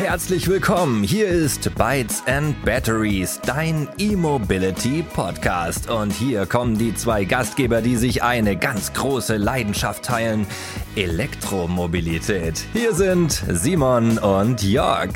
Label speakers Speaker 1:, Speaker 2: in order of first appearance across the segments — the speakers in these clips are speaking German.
Speaker 1: Herzlich willkommen. Hier ist Bytes and Batteries, dein E-Mobility Podcast. Und hier kommen die zwei Gastgeber, die sich eine ganz große Leidenschaft teilen: Elektromobilität. Hier sind Simon und Jörg.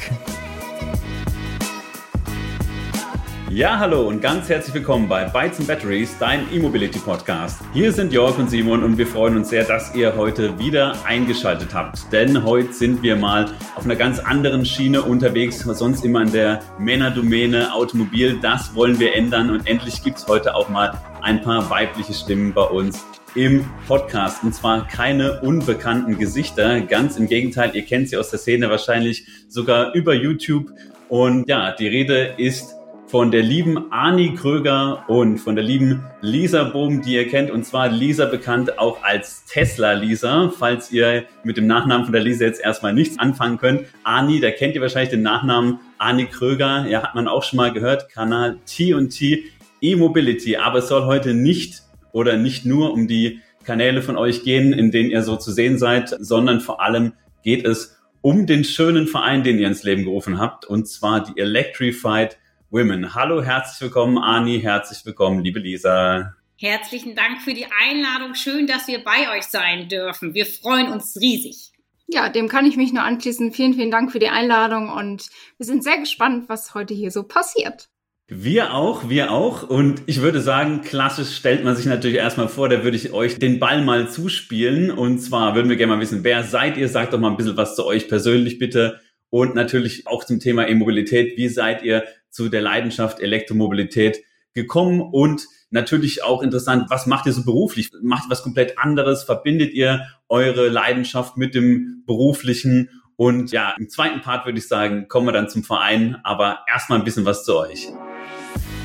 Speaker 2: Ja, hallo und ganz herzlich willkommen bei Bytes and Batteries, dein E-Mobility Podcast. Hier sind Jörg und Simon und wir freuen uns sehr, dass ihr heute wieder eingeschaltet habt. Denn heute sind wir mal auf einer ganz anderen Schiene unterwegs, sonst immer in der Männerdomäne Automobil. Das wollen wir ändern und endlich gibt es heute auch mal ein paar weibliche Stimmen bei uns im Podcast. Und zwar keine unbekannten Gesichter. Ganz im Gegenteil, ihr kennt sie aus der Szene wahrscheinlich sogar über YouTube. Und ja, die Rede ist von der lieben Ani Kröger und von der lieben Lisa Bohm, die ihr kennt. Und zwar Lisa bekannt auch als Tesla Lisa. Falls ihr mit dem Nachnamen von der Lisa jetzt erstmal nichts anfangen könnt. Ani, da kennt ihr wahrscheinlich den Nachnamen Ani Kröger. Ja, hat man auch schon mal gehört. Kanal T&T E-Mobility. Aber es soll heute nicht oder nicht nur um die Kanäle von euch gehen, in denen ihr so zu sehen seid, sondern vor allem geht es um den schönen Verein, den ihr ins Leben gerufen habt, und zwar die Electrified Women. Hallo, herzlich willkommen, Ani, herzlich willkommen, liebe Lisa.
Speaker 3: Herzlichen Dank für die Einladung. Schön, dass wir bei euch sein dürfen. Wir freuen uns riesig.
Speaker 4: Ja, dem kann ich mich nur anschließen. Vielen, vielen Dank für die Einladung und wir sind sehr gespannt, was heute hier so passiert.
Speaker 2: Wir auch, wir auch. Und ich würde sagen, klassisch stellt man sich natürlich erstmal vor, da würde ich euch den Ball mal zuspielen. Und zwar würden wir gerne mal wissen, wer seid ihr? Sagt doch mal ein bisschen was zu euch persönlich bitte. Und natürlich auch zum Thema E-Mobilität. Wie seid ihr zu der Leidenschaft Elektromobilität gekommen? Und natürlich auch interessant, was macht ihr so beruflich? Macht ihr was komplett anderes? Verbindet ihr eure Leidenschaft mit dem beruflichen? Und ja, im zweiten Part würde ich sagen, kommen wir dann zum Verein. Aber erstmal ein bisschen was zu euch.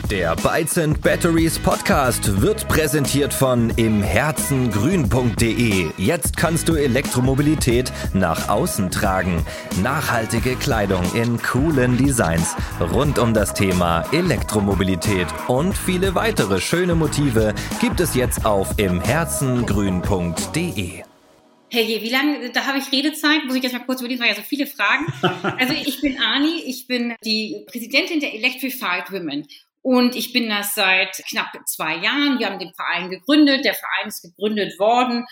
Speaker 1: Der Bytes and Batteries Podcast wird präsentiert von imherzengrün.de. Jetzt kannst du Elektromobilität nach außen tragen. Nachhaltige Kleidung in coolen Designs rund um das Thema Elektromobilität und viele weitere schöne Motive gibt es jetzt auf imherzengrün.de.
Speaker 3: Hey, wie lange, da habe ich Redezeit, muss ich jetzt mal kurz überlegen, weil ja so viele Fragen. Also ich bin Ani, ich bin die Präsidentin der Electrified Women und ich bin das seit knapp zwei Jahren. Wir haben den Verein gegründet. Der Verein ist gegründet worden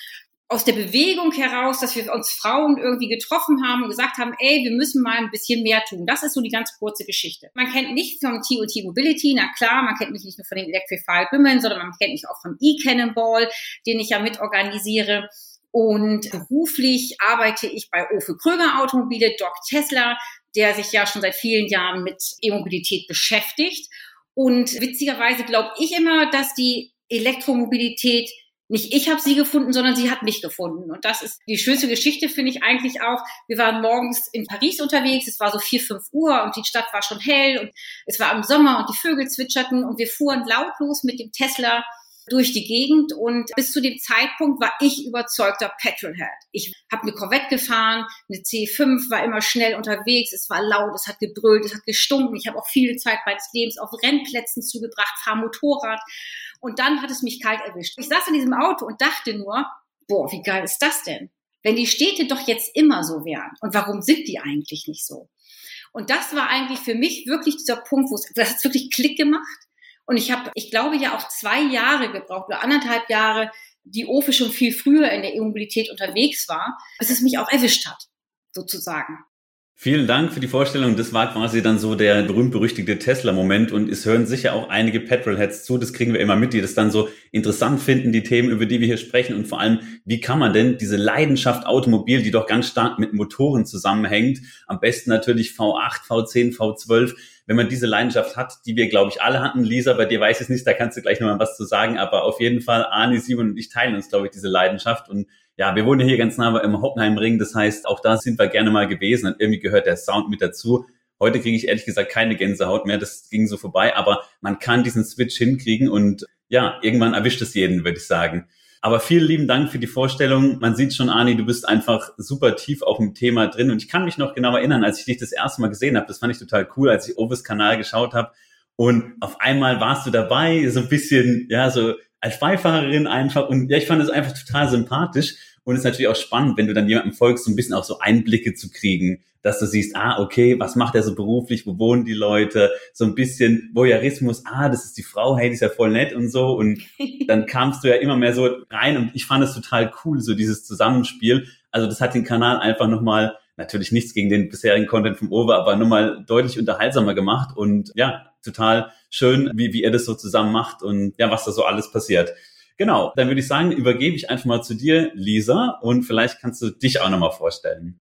Speaker 3: aus der Bewegung heraus, dass wir uns Frauen irgendwie getroffen haben und gesagt haben, ey, wir müssen mal ein bisschen mehr tun. Das ist so die ganz kurze Geschichte. Man kennt mich vom T&T Mobility, na klar, man kennt mich nicht nur von den Electrified Women, sondern man kennt mich auch vom E-Cannonball, den ich ja mitorganisiere. Und beruflich arbeite ich bei Ofe Kröger Automobile, Doc Tesla, der sich ja schon seit vielen Jahren mit E-Mobilität beschäftigt. Und witzigerweise glaube ich immer, dass die Elektromobilität nicht ich habe sie gefunden, sondern sie hat mich gefunden. Und das ist die schönste Geschichte, finde ich eigentlich auch. Wir waren morgens in Paris unterwegs, es war so vier, fünf Uhr und die Stadt war schon hell und es war im Sommer und die Vögel zwitscherten und wir fuhren lautlos mit dem Tesla durch die Gegend und bis zu dem Zeitpunkt war ich überzeugter Petrolhead. Ich habe eine Corvette gefahren, eine C5, war immer schnell unterwegs, es war laut, es hat gebrüllt, es hat gestunken. Ich habe auch viele Zeit meines Lebens auf Rennplätzen zugebracht, fahr Motorrad und dann hat es mich kalt erwischt. Ich saß in diesem Auto und dachte nur, boah, wie geil ist das denn? Wenn die Städte doch jetzt immer so wären und warum sind die eigentlich nicht so? Und das war eigentlich für mich wirklich dieser Punkt, wo es, das hat wirklich Klick gemacht. Und ich habe, ich glaube ja auch zwei Jahre gebraucht oder anderthalb Jahre, die OFE schon viel früher in der E-Mobilität unterwegs war, bis es mich auch erwischt hat, sozusagen.
Speaker 2: Vielen Dank für die Vorstellung. Das war quasi dann so der berühmt-berüchtigte Tesla-Moment und es hören sicher auch einige Petrolheads zu. Das kriegen wir immer mit, die das dann so interessant finden, die Themen, über die wir hier sprechen und vor allem, wie kann man denn diese Leidenschaft Automobil, die doch ganz stark mit Motoren zusammenhängt, am besten natürlich V8, V10, V12, wenn man diese Leidenschaft hat, die wir, glaube ich, alle hatten. Lisa, bei dir weiß ich es nicht, da kannst du gleich nochmal was zu sagen, aber auf jeden Fall, Arne, Simon und ich teilen uns, glaube ich, diese Leidenschaft und ja, wir wohnen hier ganz nah im Hockenheimring, das heißt, auch da sind wir gerne mal gewesen und irgendwie gehört der Sound mit dazu. Heute kriege ich ehrlich gesagt keine Gänsehaut mehr, das ging so vorbei, aber man kann diesen Switch hinkriegen und ja, irgendwann erwischt es jeden, würde ich sagen. Aber vielen lieben Dank für die Vorstellung. Man sieht schon, Ani, du bist einfach super tief auf dem Thema drin. Und ich kann mich noch genau erinnern, als ich dich das erste Mal gesehen habe. Das fand ich total cool, als ich Ovis Kanal geschaut habe. Und auf einmal warst du dabei, so ein bisschen, ja, so als Beifahrerin einfach. Und ja, ich fand es einfach total sympathisch. Und es ist natürlich auch spannend, wenn du dann jemandem folgst, so ein bisschen auch so Einblicke zu kriegen, dass du siehst, ah, okay, was macht er so beruflich, wo wohnen die Leute, so ein bisschen Voyeurismus, ah, das ist die Frau, hey, die ist ja voll nett und so. Und dann kamst du ja immer mehr so rein und ich fand es total cool, so dieses Zusammenspiel. Also das hat den Kanal einfach nochmal, natürlich nichts gegen den bisherigen Content vom Over, aber nochmal deutlich unterhaltsamer gemacht und ja, total schön, wie, wie ihr das so zusammen macht und ja, was da so alles passiert. Genau, dann würde ich sagen, übergebe ich einfach mal zu dir, Lisa, und vielleicht kannst du dich auch nochmal vorstellen.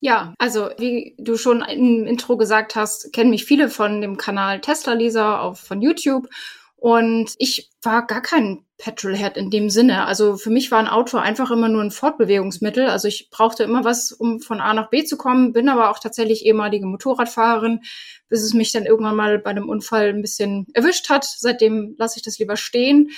Speaker 4: Ja, also wie du schon im Intro gesagt hast, kennen mich viele von dem Kanal Tesla Lisa auf von YouTube und ich war gar kein Petrolhead in dem Sinne. Also für mich war ein Auto einfach immer nur ein Fortbewegungsmittel. Also ich brauchte immer was, um von A nach B zu kommen, bin aber auch tatsächlich ehemalige Motorradfahrerin, bis es mich dann irgendwann mal bei einem Unfall ein bisschen erwischt hat. Seitdem lasse ich das lieber stehen.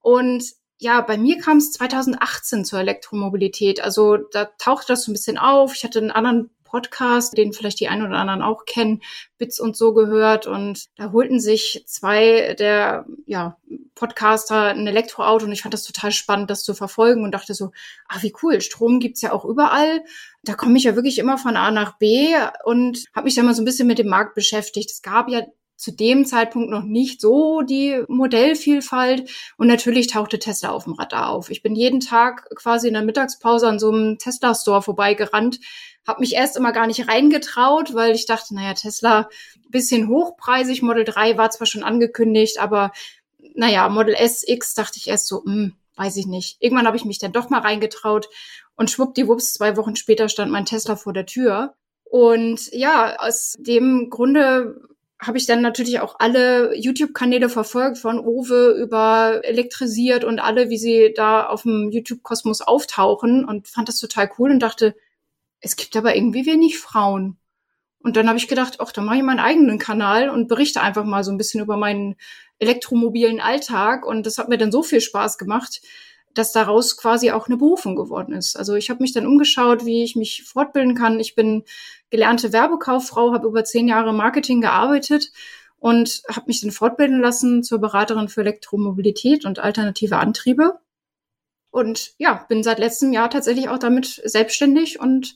Speaker 4: Und ja, bei mir kam es 2018 zur Elektromobilität. Also da tauchte das so ein bisschen auf. Ich hatte einen anderen Podcast, den vielleicht die einen oder anderen auch kennen, Bits und so gehört. Und da holten sich zwei der ja, Podcaster ein Elektroauto und ich fand das total spannend, das zu verfolgen und dachte so, ah, wie cool, Strom gibt's ja auch überall. Da komme ich ja wirklich immer von A nach B und habe mich dann mal so ein bisschen mit dem Markt beschäftigt. Es gab ja zu dem Zeitpunkt noch nicht so die Modellvielfalt. Und natürlich tauchte Tesla auf dem Radar auf. Ich bin jeden Tag quasi in der Mittagspause an so einem Tesla-Store vorbeigerannt, habe mich erst immer gar nicht reingetraut, weil ich dachte, naja, Tesla bisschen hochpreisig, Model 3 war zwar schon angekündigt, aber naja, Model S X dachte ich erst so, hm, weiß ich nicht. Irgendwann habe ich mich dann doch mal reingetraut und schwuppdiwupps, zwei Wochen später stand mein Tesla vor der Tür. Und ja, aus dem Grunde habe ich dann natürlich auch alle YouTube-Kanäle verfolgt, von Owe über elektrisiert und alle, wie sie da auf dem YouTube-Kosmos auftauchen und fand das total cool und dachte, es gibt aber irgendwie wenig Frauen. Und dann habe ich gedacht, ach, dann mache ich meinen eigenen Kanal und berichte einfach mal so ein bisschen über meinen elektromobilen Alltag. Und das hat mir dann so viel Spaß gemacht, dass daraus quasi auch eine Berufung geworden ist. Also ich habe mich dann umgeschaut, wie ich mich fortbilden kann. Ich bin gelernte Werbekauffrau, habe über zehn Jahre Marketing gearbeitet und habe mich dann fortbilden lassen zur Beraterin für Elektromobilität und alternative Antriebe. Und ja, bin seit letztem Jahr tatsächlich auch damit selbstständig und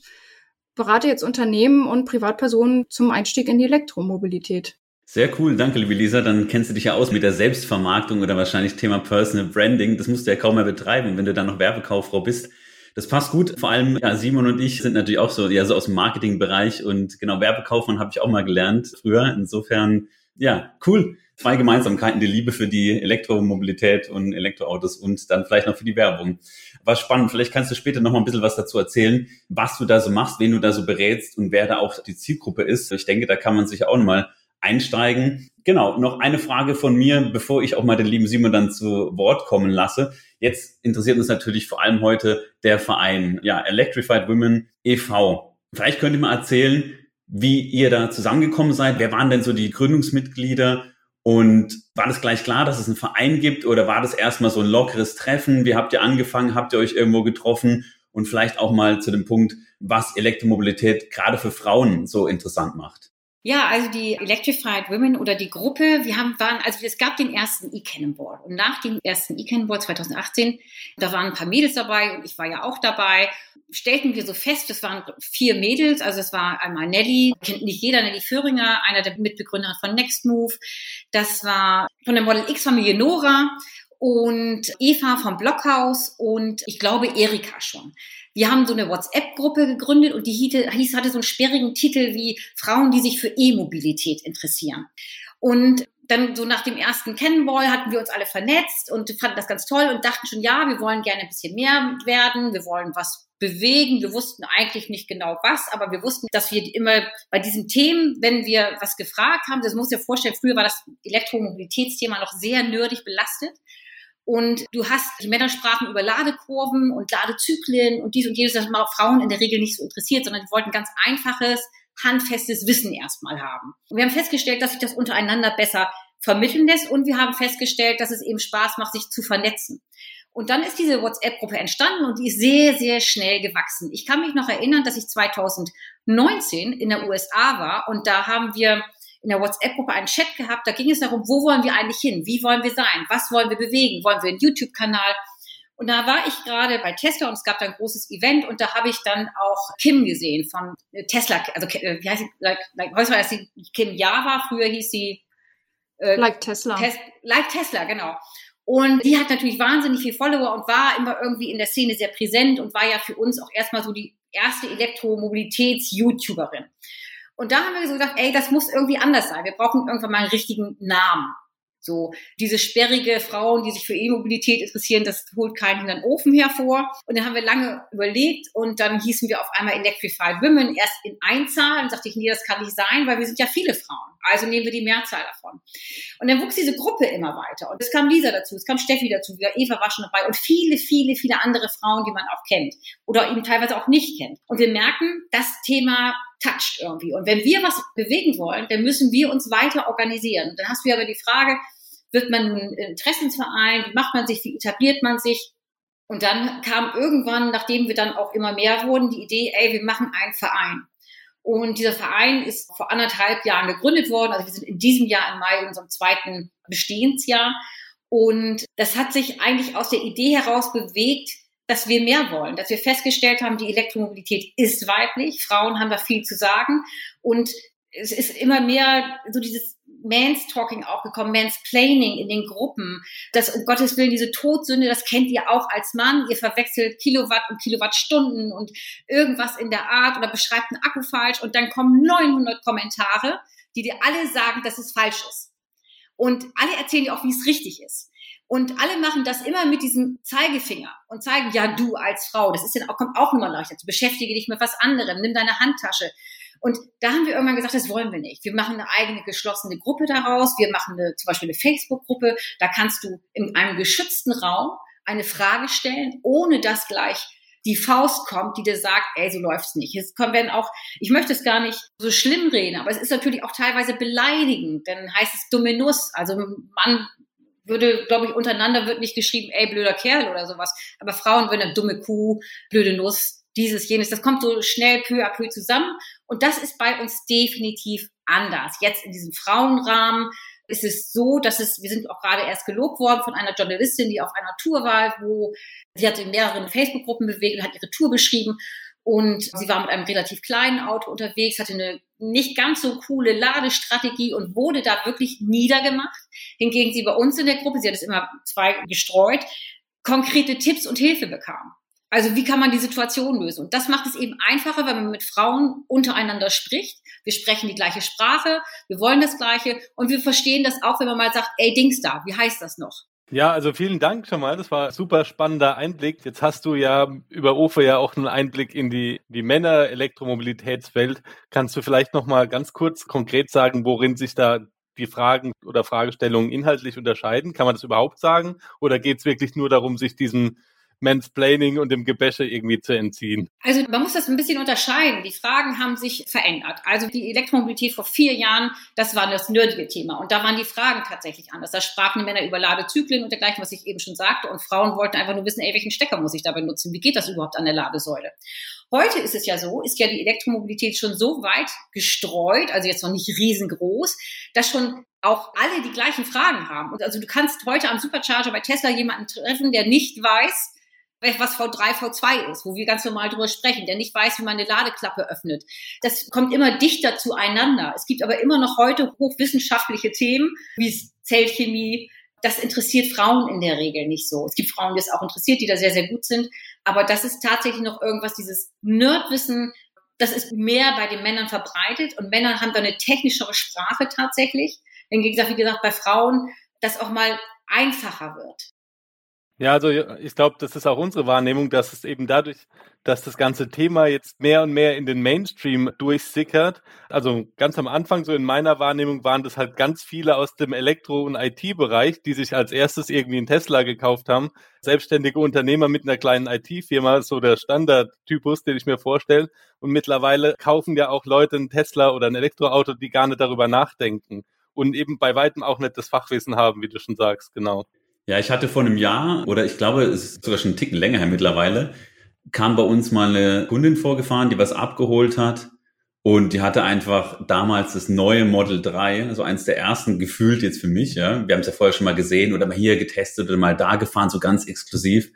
Speaker 4: berate jetzt Unternehmen und Privatpersonen zum Einstieg in die Elektromobilität.
Speaker 2: Sehr cool, danke liebe Lisa. Dann kennst du dich ja aus mit der Selbstvermarktung oder wahrscheinlich Thema Personal Branding. Das musst du ja kaum mehr betreiben, wenn du dann noch Werbekauffrau bist. Das passt gut. Vor allem, ja, Simon und ich sind natürlich auch so, ja, so aus dem Marketingbereich und genau, Werbekaufmann habe ich auch mal gelernt früher. Insofern, ja, cool. Zwei Gemeinsamkeiten, die Liebe für die Elektromobilität und Elektroautos und dann vielleicht noch für die Werbung. War spannend. Vielleicht kannst du später noch mal ein bisschen was dazu erzählen, was du da so machst, wen du da so berätst und wer da auch die Zielgruppe ist. Ich denke, da kann man sich auch noch mal einsteigen. Genau, noch eine Frage von mir, bevor ich auch mal den lieben Simon dann zu Wort kommen lasse. Jetzt interessiert uns natürlich vor allem heute der Verein, ja, Electrified Women e.V. Vielleicht könnt ihr mal erzählen, wie ihr da zusammengekommen seid. Wer waren denn so die Gründungsmitglieder? Und war das gleich klar, dass es einen Verein gibt oder war das erstmal so ein lockeres Treffen? Wie habt ihr angefangen? Habt ihr euch irgendwo getroffen? Und vielleicht auch mal zu dem Punkt, was Elektromobilität gerade für Frauen so interessant macht.
Speaker 3: Ja, also die Electrified Women oder die Gruppe, wir haben, waren, also es gab den ersten E-Cannonball. Und nach dem ersten E-Cannonball 2018, da waren ein paar Mädels dabei und ich war ja auch dabei, stellten wir so fest, das waren vier Mädels, also es war einmal Nelly, kennt nicht jeder, Nelly Föhringer, einer der Mitbegründer von Nextmove. Das war von der Model X-Familie Nora und Eva vom Blockhaus und ich glaube Erika schon. Wir haben so eine WhatsApp-Gruppe gegründet und die hieß, hatte so einen sperrigen Titel wie Frauen, die sich für E-Mobilität interessieren. Und dann so nach dem ersten Cannonball hatten wir uns alle vernetzt und fanden das ganz toll und dachten schon, ja, wir wollen gerne ein bisschen mehr werden, wir wollen was bewegen. Wir wussten eigentlich nicht genau was, aber wir wussten, dass wir immer bei diesen Themen, wenn wir was gefragt haben, das muss ich vorstellen, früher war das Elektromobilitätsthema noch sehr nerdig belastet. Und du hast, die Männer sprachen über Ladekurven und Ladezyklen und dies und jenes, das auch Frauen in der Regel nicht so interessiert, sondern die wollten ganz einfaches, handfestes Wissen erstmal haben. Und wir haben festgestellt, dass sich das untereinander besser vermitteln lässt und wir haben festgestellt, dass es eben Spaß macht, sich zu vernetzen. Und dann ist diese WhatsApp-Gruppe entstanden und die ist sehr, sehr schnell gewachsen. Ich kann mich noch erinnern, dass ich 2019 in der USA war und da haben wir in der WhatsApp-Gruppe einen Chat gehabt. Da ging es darum, wo wollen wir eigentlich hin? Wie wollen wir sein? Was wollen wir bewegen? Wollen wir einen YouTube-Kanal? Und da war ich gerade bei Tesla und es gab da ein großes Event und da habe ich dann auch Kim gesehen von Tesla, also äh, wie heißt sie, like, like, heute war das die Kim Java, früher hieß sie
Speaker 4: äh, Like Tesla.
Speaker 3: Tes like Tesla, genau. Und die hat natürlich wahnsinnig viel Follower und war immer irgendwie in der Szene sehr präsent und war ja für uns auch erstmal so die erste Elektromobilitäts-YouTuberin. Und da haben wir so gesagt, ey, das muss irgendwie anders sein. Wir brauchen irgendwann mal einen richtigen Namen. So, diese sperrige Frauen, die sich für E-Mobilität interessieren, das holt keinen in den Ofen hervor. Und dann haben wir lange überlegt und dann hießen wir auf einmal Electrified Women erst in Einzahl und sagte ich, nee, das kann nicht sein, weil wir sind ja viele Frauen. Also nehmen wir die Mehrzahl davon. Und dann wuchs diese Gruppe immer weiter. Und es kam Lisa dazu, es kam Steffi dazu, wieder Eva war schon dabei und viele, viele, viele andere Frauen, die man auch kennt oder eben teilweise auch nicht kennt. Und wir merken, das Thema toucht irgendwie. Und wenn wir was bewegen wollen, dann müssen wir uns weiter organisieren. Dann hast du aber die Frage, wird man ein Interessensverein, wie macht man sich, wie etabliert man sich? Und dann kam irgendwann, nachdem wir dann auch immer mehr wurden, die Idee, ey, wir machen einen Verein. Und dieser Verein ist vor anderthalb Jahren gegründet worden. Also wir sind in diesem Jahr im Mai in unserem zweiten Bestehensjahr. Und das hat sich eigentlich aus der Idee heraus bewegt, dass wir mehr wollen, dass wir festgestellt haben, die Elektromobilität ist weiblich, Frauen haben da viel zu sagen und es ist immer mehr so dieses Manstalking auch gekommen, Mansplaining in den Gruppen. Das, um Gottes Willen, diese Todsünde, das kennt ihr auch als Mann. Ihr verwechselt Kilowatt und Kilowattstunden und irgendwas in der Art oder beschreibt einen Akku falsch und dann kommen 900 Kommentare, die dir alle sagen, dass es falsch ist. Und alle erzählen dir auch, wie es richtig ist. Und alle machen das immer mit diesem Zeigefinger und zeigen, ja, du als Frau, das ist ja auch, kommt auch nur leichter. Beschäftige dich mit was anderem, nimm deine Handtasche. Und da haben wir irgendwann gesagt, das wollen wir nicht. Wir machen eine eigene geschlossene Gruppe daraus. Wir machen eine, zum Beispiel eine Facebook-Gruppe. Da kannst du in einem geschützten Raum eine Frage stellen, ohne dass gleich die Faust kommt, die dir sagt, ey, so läuft's nicht. Es kommen werden auch, ich möchte es gar nicht so schlimm reden, aber es ist natürlich auch teilweise beleidigend. Dann heißt es dumme Nuss. Also man würde, glaube ich, untereinander wird nicht geschrieben, ey, blöder Kerl oder sowas. Aber Frauen würden eine dumme Kuh, blöde Nuss, dieses, jenes. Das kommt so schnell peu à peu zusammen. Und das ist bei uns definitiv anders. Jetzt in diesem Frauenrahmen ist es so, dass es, wir sind auch gerade erst gelobt worden von einer Journalistin, die auf einer Tour war, wo sie hat in mehreren Facebook-Gruppen bewegt und hat ihre Tour beschrieben. Und sie war mit einem relativ kleinen Auto unterwegs, hatte eine nicht ganz so coole Ladestrategie und wurde da wirklich niedergemacht. Hingegen sie bei uns in der Gruppe, sie hat es immer zwei gestreut, konkrete Tipps und Hilfe bekam. Also wie kann man die Situation lösen? Und das macht es eben einfacher, wenn man mit Frauen untereinander spricht. Wir sprechen die gleiche Sprache, wir wollen das Gleiche und wir verstehen das auch, wenn man mal sagt, ey, Dings da, wie heißt das noch?
Speaker 2: Ja, also vielen Dank schon mal. Das war ein super spannender Einblick. Jetzt hast du ja über OFE ja auch einen Einblick in die, die Männer-Elektromobilitätswelt. Kannst du vielleicht noch mal ganz kurz konkret sagen, worin sich da die Fragen oder Fragestellungen inhaltlich unterscheiden? Kann man das überhaupt sagen? Oder geht es wirklich nur darum, sich diesem Mansplaining und dem Gebäsche irgendwie zu entziehen?
Speaker 3: Also man muss das ein bisschen unterscheiden. Die Fragen haben sich verändert. Also die Elektromobilität vor vier Jahren, das war das nerdige Thema. Und da waren die Fragen tatsächlich anders. Da sprachen die Männer über Ladezyklen und dergleichen, was ich eben schon sagte. Und Frauen wollten einfach nur wissen, ey, welchen Stecker muss ich da benutzen? Wie geht das überhaupt an der Ladesäule? Heute ist es ja so, ist ja die Elektromobilität schon so weit gestreut, also jetzt noch nicht riesengroß, dass schon auch alle die gleichen Fragen haben. Und also du kannst heute am Supercharger bei Tesla jemanden treffen, der nicht weiß, was V3, V2 ist, wo wir ganz normal drüber sprechen, der nicht weiß, wie man eine Ladeklappe öffnet. Das kommt immer dichter zueinander. Es gibt aber immer noch heute hochwissenschaftliche Themen, wie Zellchemie. Das interessiert Frauen in der Regel nicht so. Es gibt Frauen, die es auch interessiert, die da sehr, sehr gut sind. Aber das ist tatsächlich noch irgendwas, dieses Nerdwissen, das ist mehr bei den Männern verbreitet und Männer haben da eine technischere Sprache tatsächlich. Im Gegensatz, wie gesagt, bei Frauen, das auch mal einfacher wird.
Speaker 2: Ja, also ich glaube, das ist auch unsere Wahrnehmung, dass es eben dadurch, dass das ganze Thema jetzt mehr und mehr in den Mainstream durchsickert. Also ganz am Anfang, so in meiner Wahrnehmung, waren das halt ganz viele aus dem Elektro- und IT-Bereich, die sich als erstes irgendwie einen Tesla gekauft haben. Selbstständige Unternehmer mit einer kleinen IT-Firma, so der Standardtypus, den ich mir vorstelle. Und mittlerweile kaufen ja auch Leute einen Tesla oder ein Elektroauto, die gar nicht darüber nachdenken und eben bei weitem auch nicht das Fachwissen haben, wie du schon sagst, genau. Ja, ich hatte vor einem Jahr, oder ich glaube, es ist sogar schon einen Ticken länger her mittlerweile, kam bei uns mal eine Kundin vorgefahren, die was abgeholt hat. Und die hatte einfach damals das neue Model 3, also eins der ersten gefühlt jetzt für mich, ja. Wir haben es ja vorher schon mal gesehen oder mal hier getestet oder mal da gefahren, so ganz exklusiv.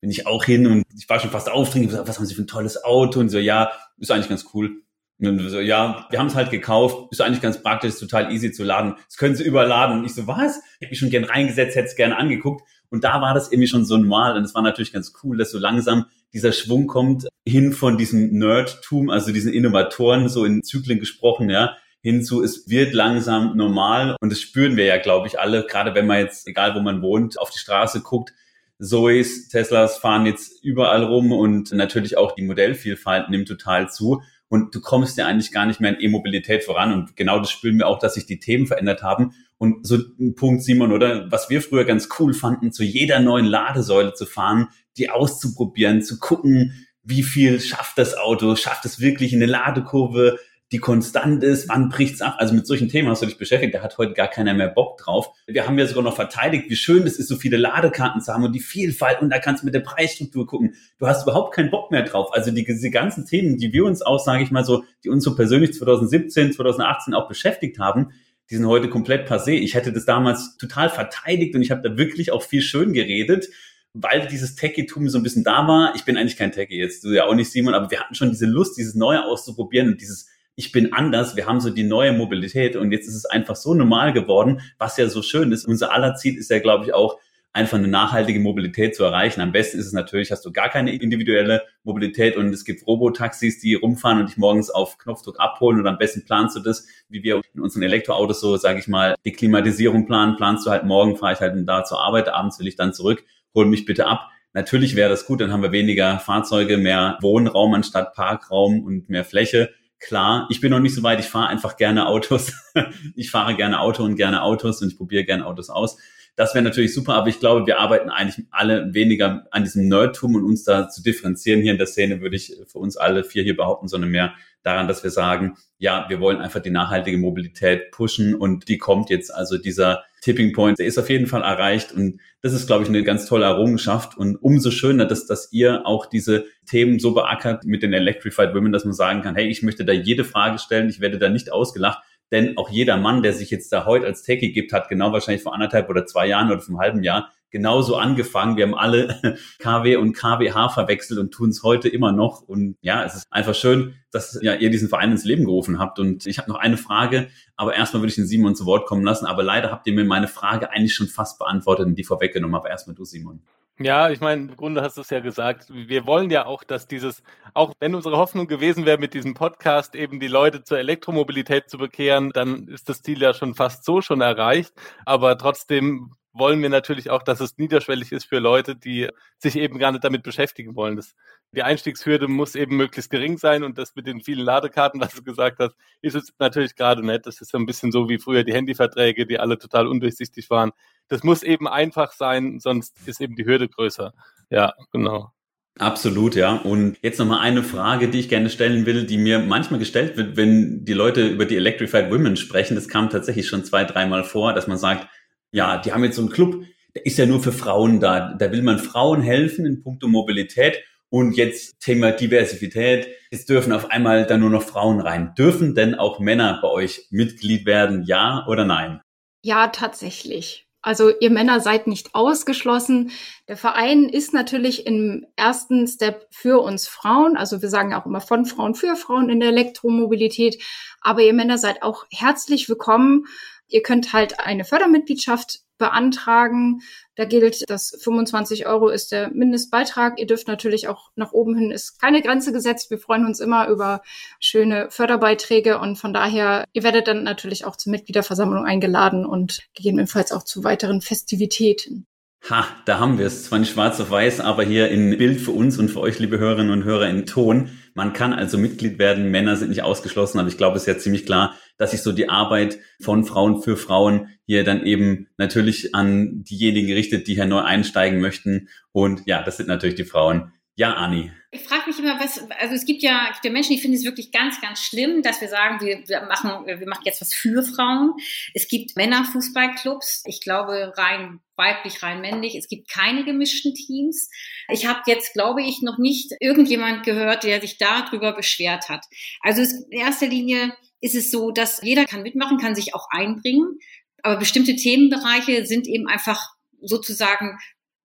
Speaker 2: bin ich auch hin und ich war schon fast aufdringend, was haben Sie für ein tolles Auto? Und so, ja, ist eigentlich ganz cool. So, ja, wir haben es halt gekauft, ist eigentlich ganz praktisch, ist total easy zu laden. Das können Sie überladen. Und ich so, was? Ich hätte mich schon gern reingesetzt, hätte es gerne angeguckt. Und da war das irgendwie schon so normal. Und es war natürlich ganz cool, dass so langsam dieser Schwung kommt hin von diesem Nerdtum, also diesen Innovatoren, so in Zyklen gesprochen, ja, hinzu, es wird langsam normal. Und das spüren wir ja, glaube ich, alle, gerade wenn man jetzt, egal wo man wohnt, auf die Straße guckt, Zoes, Teslas fahren jetzt überall rum und natürlich auch die Modellvielfalt nimmt total zu. Und du kommst ja eigentlich gar nicht mehr in E-Mobilität voran. Und genau das spüren wir auch, dass sich die Themen verändert haben. Und so ein Punkt, Simon, oder was wir früher ganz cool fanden, zu jeder neuen Ladesäule zu fahren, die auszuprobieren, zu gucken, wie viel schafft das Auto, schafft es wirklich in eine Ladekurve, die konstant ist, wann bricht's ab? Also mit solchen Themen hast du dich beschäftigt, da hat heute gar keiner mehr Bock drauf. Wir haben ja sogar noch verteidigt, wie schön es ist, so viele Ladekarten zu haben und die Vielfalt und da kannst du mit der Preisstruktur gucken. Du hast überhaupt keinen Bock mehr drauf. Also die, diese ganzen Themen, die wir uns auch, sage ich mal so, die uns so persönlich 2017, 2018 auch beschäftigt haben, die sind heute komplett passé. Ich hätte das damals total verteidigt und ich habe da wirklich auch viel schön geredet weil dieses Techie-Tum so ein bisschen da war. Ich bin eigentlich kein Techie jetzt, du ja auch nicht, Simon, aber wir hatten schon diese Lust, dieses Neue auszuprobieren und dieses ich bin anders, wir haben so die neue Mobilität und jetzt ist es einfach so normal geworden, was ja so schön ist. Unser aller Ziel ist ja, glaube ich, auch, einfach eine nachhaltige Mobilität zu erreichen. Am besten ist es natürlich, hast du gar keine individuelle Mobilität und es gibt Robotaxis, die rumfahren und dich morgens auf Knopfdruck abholen und am besten planst du das, wie wir in unseren Elektroautos so, sage ich mal, die Klimatisierung planen, planst du halt morgen, fahre ich halt da zur Arbeit, abends will ich dann zurück, hol mich bitte ab. Natürlich wäre das gut, dann haben wir weniger Fahrzeuge, mehr Wohnraum anstatt Parkraum und mehr Fläche klar, ich bin noch nicht so weit, ich fahre einfach gerne Autos. ich fahre gerne Auto und gerne Autos und ich probiere gerne Autos aus. Das wäre natürlich super, aber ich glaube, wir arbeiten eigentlich alle weniger an diesem Nerdtum und uns da zu differenzieren hier in der Szene, würde ich für uns alle vier hier behaupten, sondern mehr daran, dass wir sagen, ja, wir wollen einfach die nachhaltige Mobilität pushen und die kommt jetzt. Also dieser Tipping Point, der ist auf jeden Fall erreicht und das ist, glaube ich, eine ganz tolle Errungenschaft und umso schöner, dass, dass ihr auch diese Themen so beackert mit den Electrified Women, dass man sagen kann, hey, ich möchte da jede Frage stellen, ich werde da nicht ausgelacht, denn auch jeder Mann, der sich jetzt da heute als Techie gibt, hat genau wahrscheinlich vor anderthalb oder zwei Jahren oder vor einem halben Jahr genauso angefangen. Wir haben alle KW und KWH verwechselt und tun es heute immer noch. Und ja, es ist einfach schön, dass ja, ihr diesen Verein ins Leben gerufen habt. Und ich habe noch eine Frage, aber erstmal würde ich den Simon zu Wort kommen lassen. Aber leider habt ihr mir meine Frage eigentlich schon fast beantwortet und die vorweggenommen. Aber erstmal du, Simon.
Speaker 5: Ja, ich meine, im Grunde hast du es ja gesagt. Wir wollen ja auch, dass dieses, auch wenn unsere Hoffnung gewesen wäre, mit diesem Podcast eben die Leute zur Elektromobilität zu bekehren, dann ist das Ziel ja schon fast so schon erreicht. Aber trotzdem wollen wir natürlich auch, dass es niederschwellig ist für Leute, die sich eben gar nicht damit beschäftigen wollen. Das, die Einstiegshürde muss eben möglichst gering sein und das mit den vielen Ladekarten, was du gesagt hast, ist es natürlich gerade nicht. Das ist so ein bisschen so wie früher die Handyverträge, die alle total undurchsichtig waren. Das muss eben einfach sein, sonst ist eben die Hürde größer. Ja, genau.
Speaker 2: Absolut, ja. Und jetzt nochmal eine Frage, die ich gerne stellen will, die mir manchmal gestellt wird, wenn die Leute über die Electrified Women sprechen. Das kam tatsächlich schon zwei, dreimal vor, dass man sagt, ja, die haben jetzt so einen Club, der ist ja nur für Frauen da. Da will man Frauen helfen in puncto Mobilität. Und jetzt Thema Diversität. Es dürfen auf einmal da nur noch Frauen rein. Dürfen denn auch Männer bei euch Mitglied werden? Ja oder nein?
Speaker 4: Ja, tatsächlich. Also ihr Männer seid nicht ausgeschlossen. Der Verein ist natürlich im ersten Step für uns Frauen. Also wir sagen auch immer von Frauen für Frauen in der Elektromobilität. Aber ihr Männer seid auch herzlich willkommen. Ihr könnt halt eine Fördermitgliedschaft beantragen. Da gilt, dass 25 Euro ist der Mindestbeitrag. Ihr dürft natürlich auch nach oben hin ist keine Grenze gesetzt. Wir freuen uns immer über schöne Förderbeiträge und von daher, ihr werdet dann natürlich auch zur Mitgliederversammlung eingeladen und gegebenenfalls auch zu weiteren Festivitäten.
Speaker 2: Ha, da haben wir es. Zwar nicht schwarz auf weiß, aber hier in Bild für uns und für euch, liebe Hörerinnen und Hörer, in Ton. Man kann also Mitglied werden. Männer sind nicht ausgeschlossen, aber ich glaube, es ist ja ziemlich klar, dass sich so die Arbeit von Frauen für Frauen hier dann eben natürlich an diejenigen richtet, die hier neu einsteigen möchten. Und ja, das sind natürlich die Frauen. Ja, Anni.
Speaker 3: Ich frage mich immer, was, also es gibt ja, gibt ja Menschen, die finden es wirklich ganz, ganz schlimm, dass wir sagen, wir, wir machen, wir machen jetzt was für Frauen. Es gibt Männerfußballclubs, ich glaube rein weiblich, rein männlich. Es gibt keine gemischten Teams. Ich habe jetzt, glaube ich, noch nicht irgendjemand gehört, der sich darüber beschwert hat. Also es, in erster Linie ist es so, dass jeder kann mitmachen, kann sich auch einbringen, aber bestimmte Themenbereiche sind eben einfach sozusagen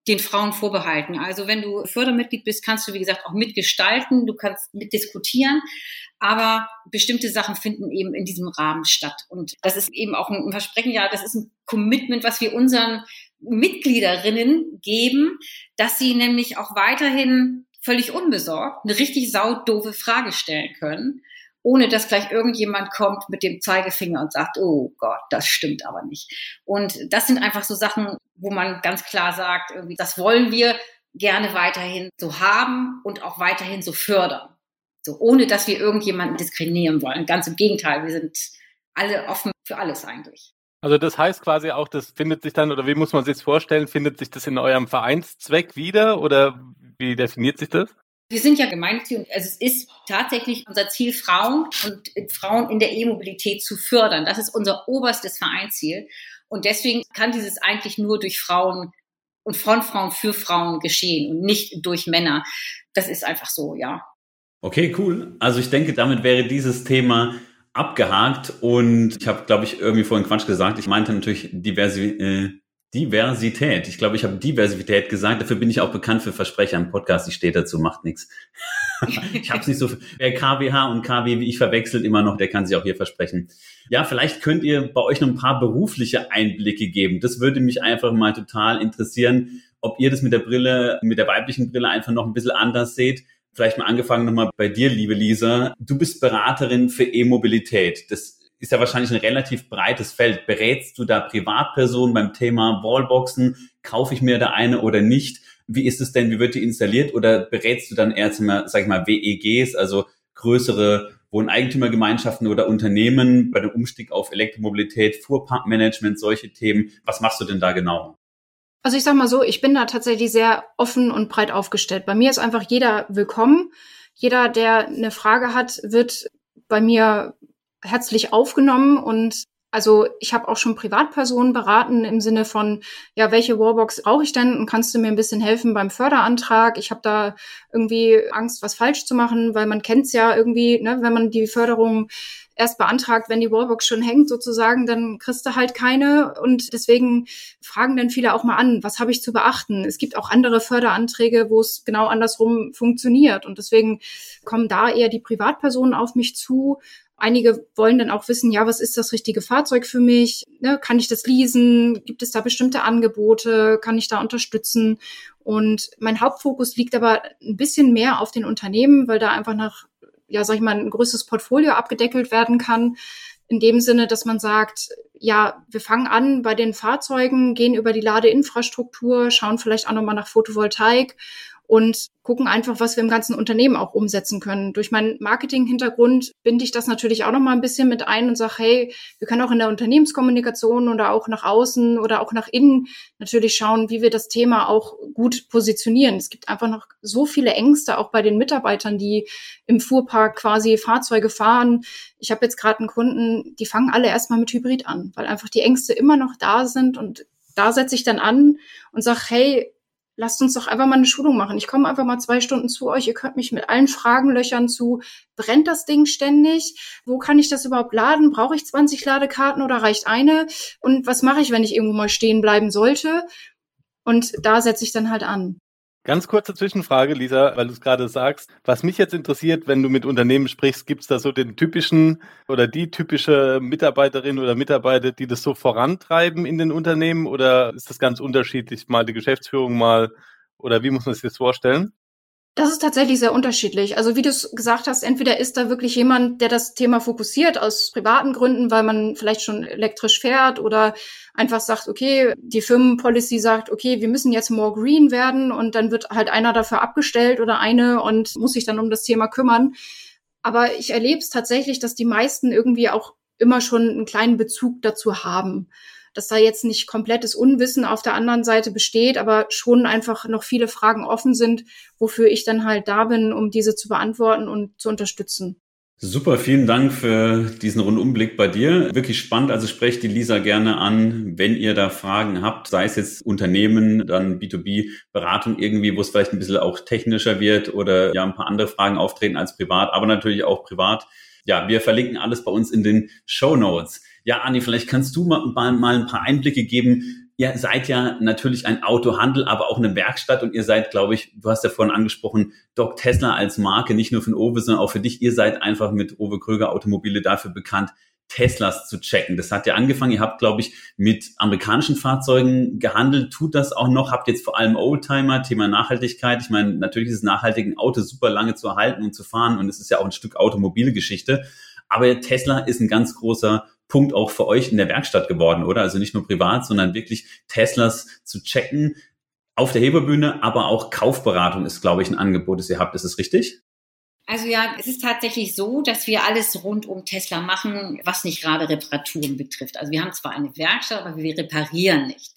Speaker 3: den Frauen vorbehalten. Also wenn du Fördermitglied bist, kannst du, wie gesagt, auch mitgestalten, du kannst mitdiskutieren, aber bestimmte Sachen finden eben in diesem Rahmen statt. Und das ist eben auch ein Versprechen, ja, das ist ein Commitment, was wir unseren Mitgliederinnen geben, dass sie nämlich auch weiterhin völlig unbesorgt eine richtig saudove Frage stellen können ohne dass gleich irgendjemand kommt mit dem Zeigefinger und sagt, oh Gott, das stimmt aber nicht. Und das sind einfach so Sachen, wo man ganz klar sagt, irgendwie, das wollen wir gerne weiterhin so haben und auch weiterhin so fördern. So, ohne dass wir irgendjemanden diskriminieren wollen. Ganz im Gegenteil, wir sind alle offen für alles eigentlich.
Speaker 5: Also das heißt quasi auch, das findet sich dann, oder wie muss man sich das vorstellen, findet sich das in eurem Vereinszweck wieder oder wie definiert sich das?
Speaker 3: Wir sind ja gemeinnützig und also es ist tatsächlich unser Ziel, Frauen und Frauen in der E-Mobilität zu fördern. Das ist unser oberstes Vereinsziel. Und deswegen kann dieses eigentlich nur durch Frauen und von Frauen für Frauen geschehen und nicht durch Männer. Das ist einfach so, ja.
Speaker 2: Okay, cool. Also ich denke, damit wäre dieses Thema abgehakt und ich habe, glaube ich, irgendwie vorhin Quatsch gesagt. Ich meinte natürlich Diversi äh, Diversität. Ich glaube, ich habe Diversität gesagt. Dafür bin ich auch bekannt für Versprecher im Podcast. Ich stehe dazu, macht nichts. ich habe es nicht so. Wer KWH und KW wie ich verwechselt immer noch, der kann sich auch hier versprechen. Ja, vielleicht könnt ihr bei euch noch ein paar berufliche Einblicke geben. Das würde mich einfach mal total interessieren, ob ihr das mit der Brille, mit der weiblichen Brille einfach noch ein bisschen anders seht. Vielleicht mal angefangen nochmal bei dir, liebe Lisa. Du bist Beraterin für E-Mobilität. Das ist ja wahrscheinlich ein relativ breites Feld. Berätst du da Privatpersonen beim Thema Wallboxen? Kaufe ich mir da eine oder nicht? Wie ist es denn? Wie wird die installiert? Oder berätst du dann eher, sag ich mal, WEGs, also größere Wohneigentümergemeinschaften oder Unternehmen bei dem Umstieg auf Elektromobilität, Fuhrparkmanagement, solche Themen? Was machst du denn da genau?
Speaker 4: Also ich sag mal so, ich bin da tatsächlich sehr offen und breit aufgestellt. Bei mir ist einfach jeder willkommen. Jeder, der eine Frage hat, wird bei mir herzlich aufgenommen und also ich habe auch schon Privatpersonen beraten im Sinne von, ja, welche Wallbox brauche ich denn und kannst du mir ein bisschen helfen beim Förderantrag? Ich habe da irgendwie Angst, was falsch zu machen, weil man kennt's ja irgendwie, ne, wenn man die Förderung erst beantragt, wenn die Wallbox schon hängt sozusagen, dann kriegst du halt keine und deswegen fragen dann viele auch mal an, was habe ich zu beachten? Es gibt auch andere Förderanträge, wo es genau andersrum funktioniert und deswegen kommen da eher die Privatpersonen auf mich zu Einige wollen dann auch wissen, ja, was ist das richtige Fahrzeug für mich? Ne, kann ich das leasen? Gibt es da bestimmte Angebote? Kann ich da unterstützen? Und mein Hauptfokus liegt aber ein bisschen mehr auf den Unternehmen, weil da einfach nach, ja, sag ich mal, ein größeres Portfolio abgedeckelt werden kann. In dem Sinne, dass man sagt, ja, wir fangen an bei den Fahrzeugen, gehen über die Ladeinfrastruktur, schauen vielleicht auch nochmal nach Photovoltaik und gucken einfach, was wir im ganzen Unternehmen auch umsetzen können. Durch meinen Marketing-Hintergrund binde ich das natürlich auch noch mal ein bisschen mit ein und sage, hey, wir können auch in der Unternehmenskommunikation oder auch nach außen oder auch nach innen natürlich schauen, wie wir das Thema auch gut positionieren. Es gibt einfach noch so viele Ängste auch bei den Mitarbeitern, die im Fuhrpark quasi Fahrzeuge fahren. Ich habe jetzt gerade einen Kunden, die fangen alle erstmal mit Hybrid an, weil einfach die Ängste immer noch da sind und da setze ich dann an und sage, hey, lasst uns doch einfach mal eine Schulung machen. Ich komme einfach mal zwei Stunden zu euch. Ihr könnt mich mit allen Fragen löchern zu, brennt das Ding ständig? Wo kann ich das überhaupt laden? Brauche ich 20 Ladekarten oder reicht eine? Und was mache ich, wenn ich irgendwo mal stehen bleiben sollte? Und da setze ich dann halt an.
Speaker 5: Ganz kurze Zwischenfrage, Lisa, weil du es gerade sagst. Was mich jetzt interessiert, wenn du mit Unternehmen sprichst, gibt es da so den typischen oder die typische Mitarbeiterin oder Mitarbeiter, die das so vorantreiben in den Unternehmen oder ist das ganz unterschiedlich, mal die Geschäftsführung mal oder wie muss man sich das vorstellen?
Speaker 4: Das ist tatsächlich sehr unterschiedlich. Also wie du es gesagt hast, entweder ist da wirklich jemand, der das Thema fokussiert aus privaten Gründen, weil man vielleicht schon elektrisch fährt oder einfach sagt, okay, die Firmenpolicy sagt, okay, wir müssen jetzt more green werden und dann wird halt einer dafür abgestellt oder eine und muss sich dann um das Thema kümmern. Aber ich erlebe es tatsächlich, dass die meisten irgendwie auch immer schon einen kleinen Bezug dazu haben dass da jetzt nicht komplettes Unwissen auf der anderen Seite besteht, aber schon einfach noch viele Fragen offen sind, wofür ich dann halt da bin, um diese zu beantworten und zu unterstützen.
Speaker 2: Super, vielen Dank für diesen Rundumblick bei dir. Wirklich spannend. Also sprecht die Lisa gerne an, wenn ihr da Fragen habt, sei es jetzt Unternehmen, dann B2B-Beratung irgendwie, wo es vielleicht ein bisschen auch technischer wird oder ja ein paar andere Fragen auftreten als privat, aber natürlich auch privat. Ja, wir verlinken alles bei uns in den Show Notes. Ja, Anni, vielleicht kannst du mal, mal ein paar Einblicke geben. ihr seid ja natürlich ein Autohandel, aber auch eine Werkstatt und ihr seid, glaube ich, du hast ja vorhin angesprochen, Doc Tesla als Marke, nicht nur für Owe, sondern auch für dich. Ihr seid einfach mit Owe Kröger Automobile dafür bekannt, Teslas zu checken. Das hat ja angefangen, ihr habt, glaube ich, mit amerikanischen Fahrzeugen gehandelt, tut das auch noch, habt jetzt vor allem Oldtimer, Thema Nachhaltigkeit. Ich meine, natürlich ist es nachhaltig, ein Auto super lange zu erhalten und zu fahren und es ist ja auch ein Stück Automobilgeschichte. Aber Tesla ist ein ganz großer Punkt auch für euch in der Werkstatt geworden, oder? Also nicht nur privat, sondern wirklich Teslas zu checken auf der Heberbühne, aber auch Kaufberatung ist, glaube ich, ein Angebot, das ihr habt. Ist es richtig?
Speaker 3: Also ja, es ist tatsächlich so, dass wir alles rund um Tesla machen, was nicht gerade Reparaturen betrifft. Also wir haben zwar eine Werkstatt, aber wir reparieren nicht.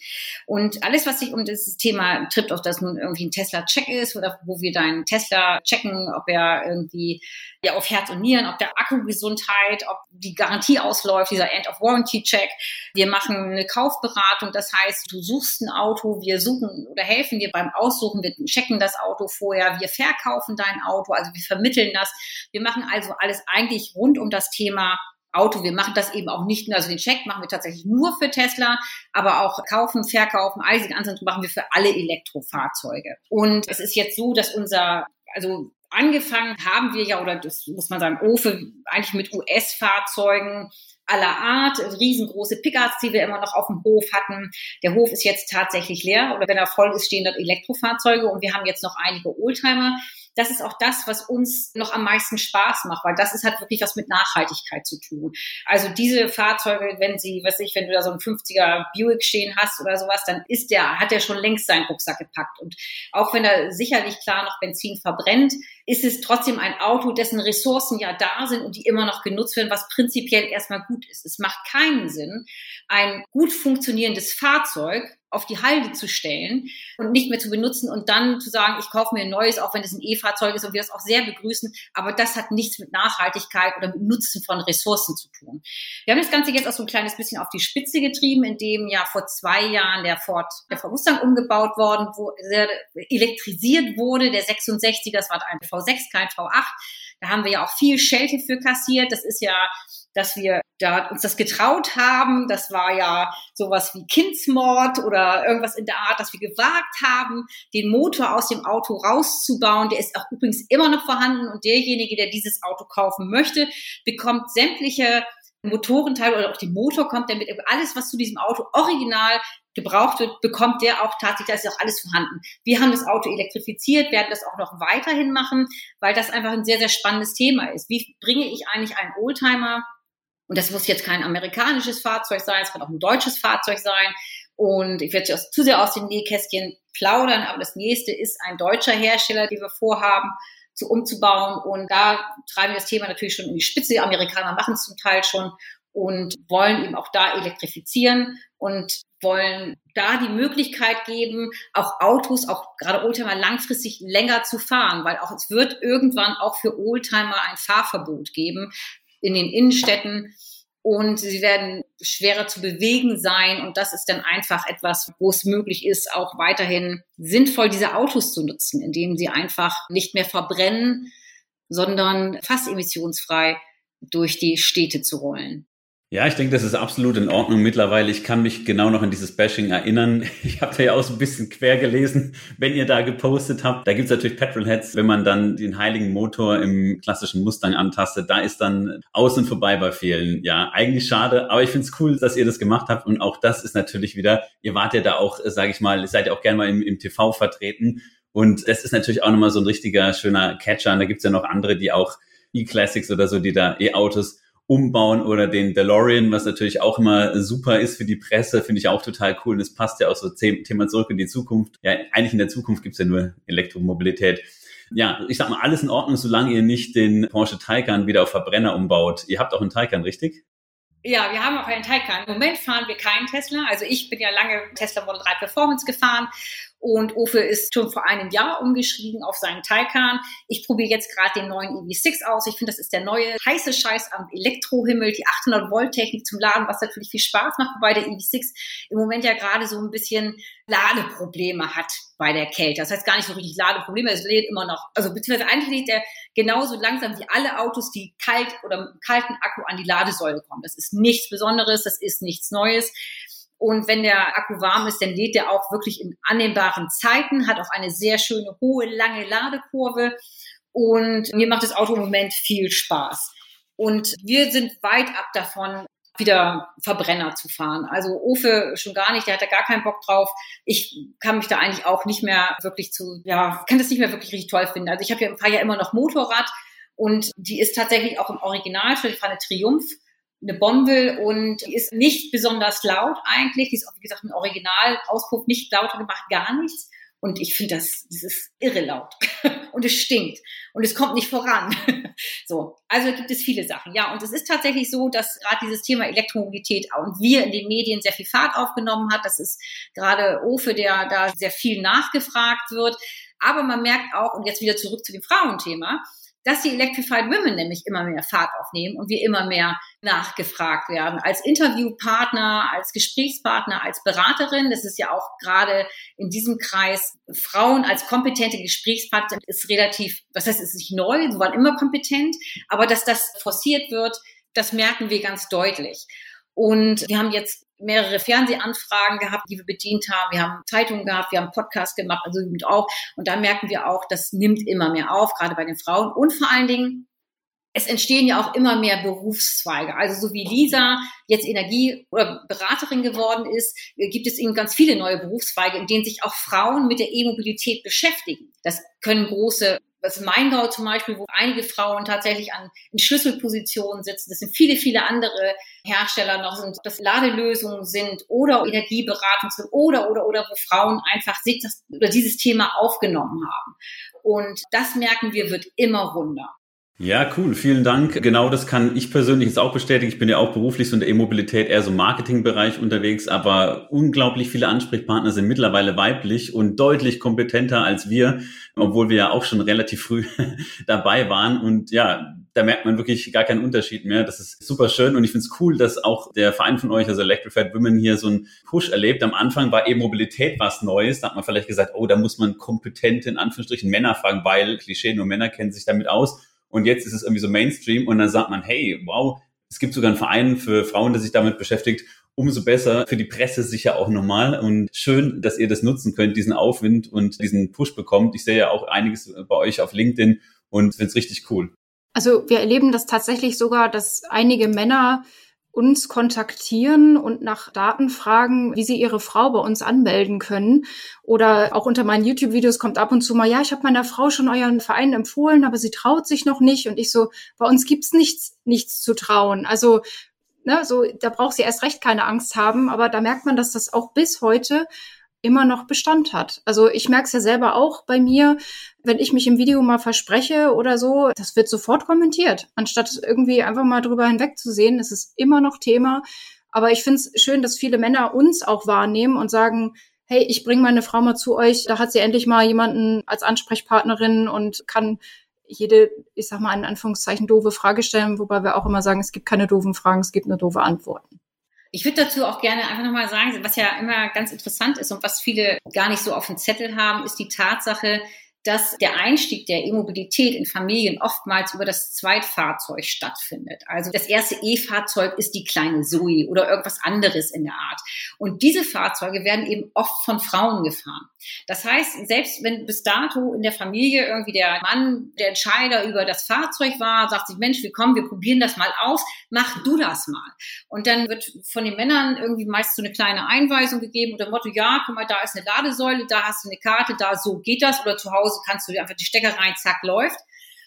Speaker 3: Und alles, was sich um das Thema trifft, ob das nun irgendwie ein Tesla-Check ist oder wo wir deinen Tesla checken, ob er irgendwie ja auf Herz und Nieren, ob der Akkugesundheit, ob die Garantie ausläuft, dieser End-of-Warranty-Check. Wir machen eine Kaufberatung, das heißt, du suchst ein Auto, wir suchen oder helfen dir beim Aussuchen, wir checken das Auto vorher, wir verkaufen dein Auto, also wir vermitteln das. Wir machen also alles eigentlich rund um das Thema Auto. Wir machen das eben auch nicht nur, also den Check machen wir tatsächlich nur für Tesla, aber auch kaufen, verkaufen, all diese ganzen machen wir für alle Elektrofahrzeuge. Und es ist jetzt so, dass unser, also angefangen haben wir ja, oder das muss man sagen, OFE eigentlich mit US-Fahrzeugen aller Art, riesengroße Pickups, die wir immer noch auf dem Hof hatten. Der Hof ist jetzt tatsächlich leer oder wenn er voll ist, stehen dort Elektrofahrzeuge und wir haben jetzt noch einige Oldtimer das ist auch das, was uns noch am meisten Spaß macht, weil das ist halt wirklich was mit Nachhaltigkeit zu tun. Also diese Fahrzeuge, wenn sie, was ich, wenn du da so einen 50er Buick stehen hast oder sowas, dann ist der, hat der schon längst seinen Rucksack gepackt. Und auch wenn er sicherlich klar noch Benzin verbrennt, ist es trotzdem ein Auto, dessen Ressourcen ja da sind und die immer noch genutzt werden, was prinzipiell erstmal gut ist. Es macht keinen Sinn, ein gut funktionierendes Fahrzeug auf die Halde zu stellen und nicht mehr zu benutzen und dann zu sagen, ich kaufe mir ein neues, auch wenn es ein E-Fahrzeug ist und wir das auch sehr begrüßen. Aber das hat nichts mit Nachhaltigkeit oder mit Nutzen von Ressourcen zu tun. Wir haben das Ganze jetzt auch so ein kleines bisschen auf die Spitze getrieben, indem ja vor zwei Jahren der Ford, der Ford Mustang umgebaut worden, wo elektrisiert wurde. Der 66, das war ein V6, kein V8. Da haben wir ja auch viel Schelte für kassiert. Das ist ja dass wir da uns das getraut haben. Das war ja sowas wie Kindsmord oder irgendwas in der Art, dass wir gewagt haben, den Motor aus dem Auto rauszubauen. Der ist auch übrigens immer noch vorhanden und derjenige, der dieses Auto kaufen möchte, bekommt sämtliche Motorenteile oder auch den Motor kommt damit alles, was zu diesem Auto original gebraucht wird, bekommt der auch tatsächlich, da ist auch alles vorhanden. Wir haben das Auto elektrifiziert, werden das auch noch weiterhin machen, weil das einfach ein sehr, sehr spannendes Thema ist. Wie bringe ich eigentlich einen Oldtimer und das muss jetzt kein amerikanisches Fahrzeug sein, es kann auch ein deutsches Fahrzeug sein. Und ich werde zu sehr aus den Nähkästchen plaudern, aber das nächste ist ein deutscher Hersteller, den wir vorhaben, zu umzubauen. Und da treiben wir das Thema natürlich schon in die Spitze. Die Amerikaner machen es zum Teil schon und wollen eben auch da elektrifizieren und wollen da die Möglichkeit geben, auch Autos, auch gerade Oldtimer langfristig länger zu fahren, weil auch es wird irgendwann auch für Oldtimer ein Fahrverbot geben, in den Innenstädten und sie werden schwerer zu bewegen sein. Und das ist dann einfach etwas, wo es möglich ist, auch weiterhin sinnvoll diese Autos zu nutzen, indem sie einfach nicht mehr verbrennen, sondern fast emissionsfrei durch die Städte zu rollen.
Speaker 2: Ja, ich denke, das ist absolut in Ordnung mittlerweile. Ich kann mich genau noch an dieses Bashing erinnern. Ich habe da ja auch so ein bisschen quer gelesen, wenn ihr da gepostet habt. Da gibt's natürlich Petrolheads, wenn man dann den heiligen Motor im klassischen Mustang antastet, da ist dann außen vorbei bei vielen. Ja, eigentlich schade, aber ich finde es cool, dass ihr das gemacht habt. Und auch das ist natürlich wieder, ihr wart ja da auch, sage ich mal, seid ja auch gerne mal im, im TV vertreten. Und das ist natürlich auch nochmal so ein richtiger, schöner Catcher. Und da gibt's ja noch andere, die auch E-Classics oder so, die da E-Autos umbauen oder den DeLorean, was natürlich auch immer super ist für die Presse, finde ich auch total cool. Und es passt ja auch so Thema zurück in die Zukunft. Ja, eigentlich in der Zukunft gibt's ja nur Elektromobilität. Ja, ich sag mal, alles in Ordnung, solange ihr nicht den Porsche Taycan wieder auf Verbrenner umbaut. Ihr habt auch einen Taycan, richtig?
Speaker 3: Ja, wir haben auch einen Taycan. Im Moment fahren wir keinen Tesla. Also ich bin ja lange Tesla Model 3 Performance gefahren und Ofe ist schon vor einem Jahr umgeschrieben auf seinen Taycan. Ich probiere jetzt gerade den neuen EV6 aus. Ich finde, das ist der neue heiße Scheiß am Elektrohimmel, die 800 Volt Technik zum Laden, was natürlich viel Spaß macht, wobei der EV6 im Moment ja gerade so ein bisschen Ladeprobleme hat bei der Kälte. Das heißt gar nicht so richtig Ladeprobleme, es lädt immer noch, also beziehungsweise eigentlich lädt der genauso langsam wie alle Autos, die kalt oder mit kalten Akku an die Ladesäule kommen. Das ist nichts Besonderes, das ist nichts Neues. Und wenn der Akku warm ist, dann lädt der auch wirklich in annehmbaren Zeiten, hat auch eine sehr schöne, hohe, lange Ladekurve. Und mir macht das Auto im Moment viel Spaß. Und wir sind weit ab davon, wieder Verbrenner zu fahren. Also Ofe schon gar nicht, der hat da gar keinen Bock drauf. Ich kann mich da eigentlich auch nicht mehr wirklich zu, ja, kann das nicht mehr wirklich richtig toll finden. Also ich habe ja, fahre ja immer noch Motorrad und die ist tatsächlich auch im Original, ich fahre eine Triumph eine Bonville und die ist nicht besonders laut eigentlich. Die ist wie gesagt, im Original-Auspuff nicht lauter gemacht, gar nichts. Und ich finde das, das ist irre laut. und es stinkt. Und es kommt nicht voran. so. Also gibt es viele Sachen. Ja, und es ist tatsächlich so, dass gerade dieses Thema Elektromobilität und wir in den Medien sehr viel Fahrt aufgenommen hat. Das ist gerade Ofe, der da sehr viel nachgefragt wird. Aber man merkt auch, und jetzt wieder zurück zu dem Frauenthema, dass die Electrified Women nämlich immer mehr Fahrt aufnehmen und wir immer mehr nachgefragt werden. Als Interviewpartner, als Gesprächspartner, als Beraterin, das ist ja auch gerade in diesem Kreis Frauen als kompetente Gesprächspartner ist relativ, was heißt, es ist nicht neu, sie waren immer kompetent, aber dass das forciert wird, das merken wir ganz deutlich. Und wir haben jetzt mehrere Fernsehanfragen gehabt, die wir bedient haben. Wir haben Zeitungen gehabt, wir haben Podcasts gemacht, also auch. Und da merken wir auch, das nimmt immer mehr auf, gerade bei den Frauen. Und vor allen Dingen, es entstehen ja auch immer mehr Berufszweige. Also so wie Lisa jetzt Energie- oder Beraterin geworden ist, gibt es eben ganz viele neue Berufszweige, in denen sich auch Frauen mit der E-Mobilität beschäftigen. Das können große das Maingau zum Beispiel, wo einige Frauen tatsächlich an in Schlüsselpositionen sitzen. Das sind viele, viele andere Hersteller noch sind, das Ladelösungen sind oder Energieberatung sind oder, oder, oder, wo Frauen einfach sich das, oder dieses Thema aufgenommen haben. Und das merken wir, wird immer runder.
Speaker 2: Ja, cool. Vielen Dank. Genau das kann ich persönlich jetzt auch bestätigen. Ich bin ja auch beruflich so in der E-Mobilität eher so im Marketingbereich unterwegs, aber unglaublich viele Ansprechpartner sind mittlerweile weiblich und deutlich kompetenter als wir, obwohl wir ja auch schon relativ früh dabei waren. Und ja, da merkt man wirklich gar keinen Unterschied mehr. Das ist super schön und ich finde es cool, dass auch der Verein von euch, also Electrified Women, hier so einen Push erlebt. Am Anfang war E-Mobilität was Neues. Da hat man vielleicht gesagt, oh, da muss man kompetente, in Anführungsstrichen, Männer fragen, weil Klischee, nur Männer kennen sich damit aus. Und jetzt ist es irgendwie so Mainstream und dann sagt man, hey, wow, es gibt sogar einen Verein für Frauen, der sich damit beschäftigt. Umso besser für die Presse sicher auch normal und schön, dass ihr das nutzen könnt, diesen Aufwind und diesen Push bekommt. Ich sehe ja auch einiges bei euch auf LinkedIn und finde es richtig cool.
Speaker 4: Also wir erleben das tatsächlich sogar, dass einige Männer uns kontaktieren und nach Daten fragen, wie sie ihre Frau bei uns anmelden können. Oder auch unter meinen YouTube-Videos kommt ab und zu mal, ja, ich habe meiner Frau schon euren Verein empfohlen, aber sie traut sich noch nicht. Und ich so, bei uns gibt's nichts, nichts zu trauen. Also ne, so, da braucht sie erst recht keine Angst haben. Aber da merkt man, dass das auch bis heute immer noch Bestand hat. Also ich merke es ja selber auch bei mir, wenn ich mich im Video mal verspreche oder so, das wird sofort kommentiert, anstatt irgendwie einfach mal drüber hinwegzusehen. Es ist immer noch Thema. Aber ich finde es schön, dass viele Männer uns auch wahrnehmen und sagen, hey, ich bringe meine Frau mal zu euch, da hat sie endlich mal jemanden als Ansprechpartnerin und kann jede, ich sag mal in Anführungszeichen, doofe Frage stellen, wobei wir auch immer sagen, es gibt keine doofen Fragen, es gibt nur doofe Antworten.
Speaker 3: Ich würde dazu auch gerne einfach nochmal sagen, was ja immer ganz interessant ist und was viele gar nicht so auf dem Zettel haben, ist die Tatsache, dass der Einstieg der E-Mobilität in Familien oftmals über das Zweitfahrzeug stattfindet. Also das erste E-Fahrzeug ist die kleine Zoe oder irgendwas anderes in der Art. Und diese Fahrzeuge werden eben oft von Frauen gefahren. Das heißt, selbst wenn bis dato in der Familie irgendwie der Mann der Entscheider über das Fahrzeug war, sagt sich, Mensch, wir kommen, wir probieren das mal aus, mach du das mal. Und dann wird von den Männern irgendwie meist so eine kleine Einweisung gegeben oder Motto, ja, guck mal, da ist eine Ladesäule, da hast du eine Karte, da so geht das oder zu Hause kannst du dir einfach die Stecker rein, zack, läuft.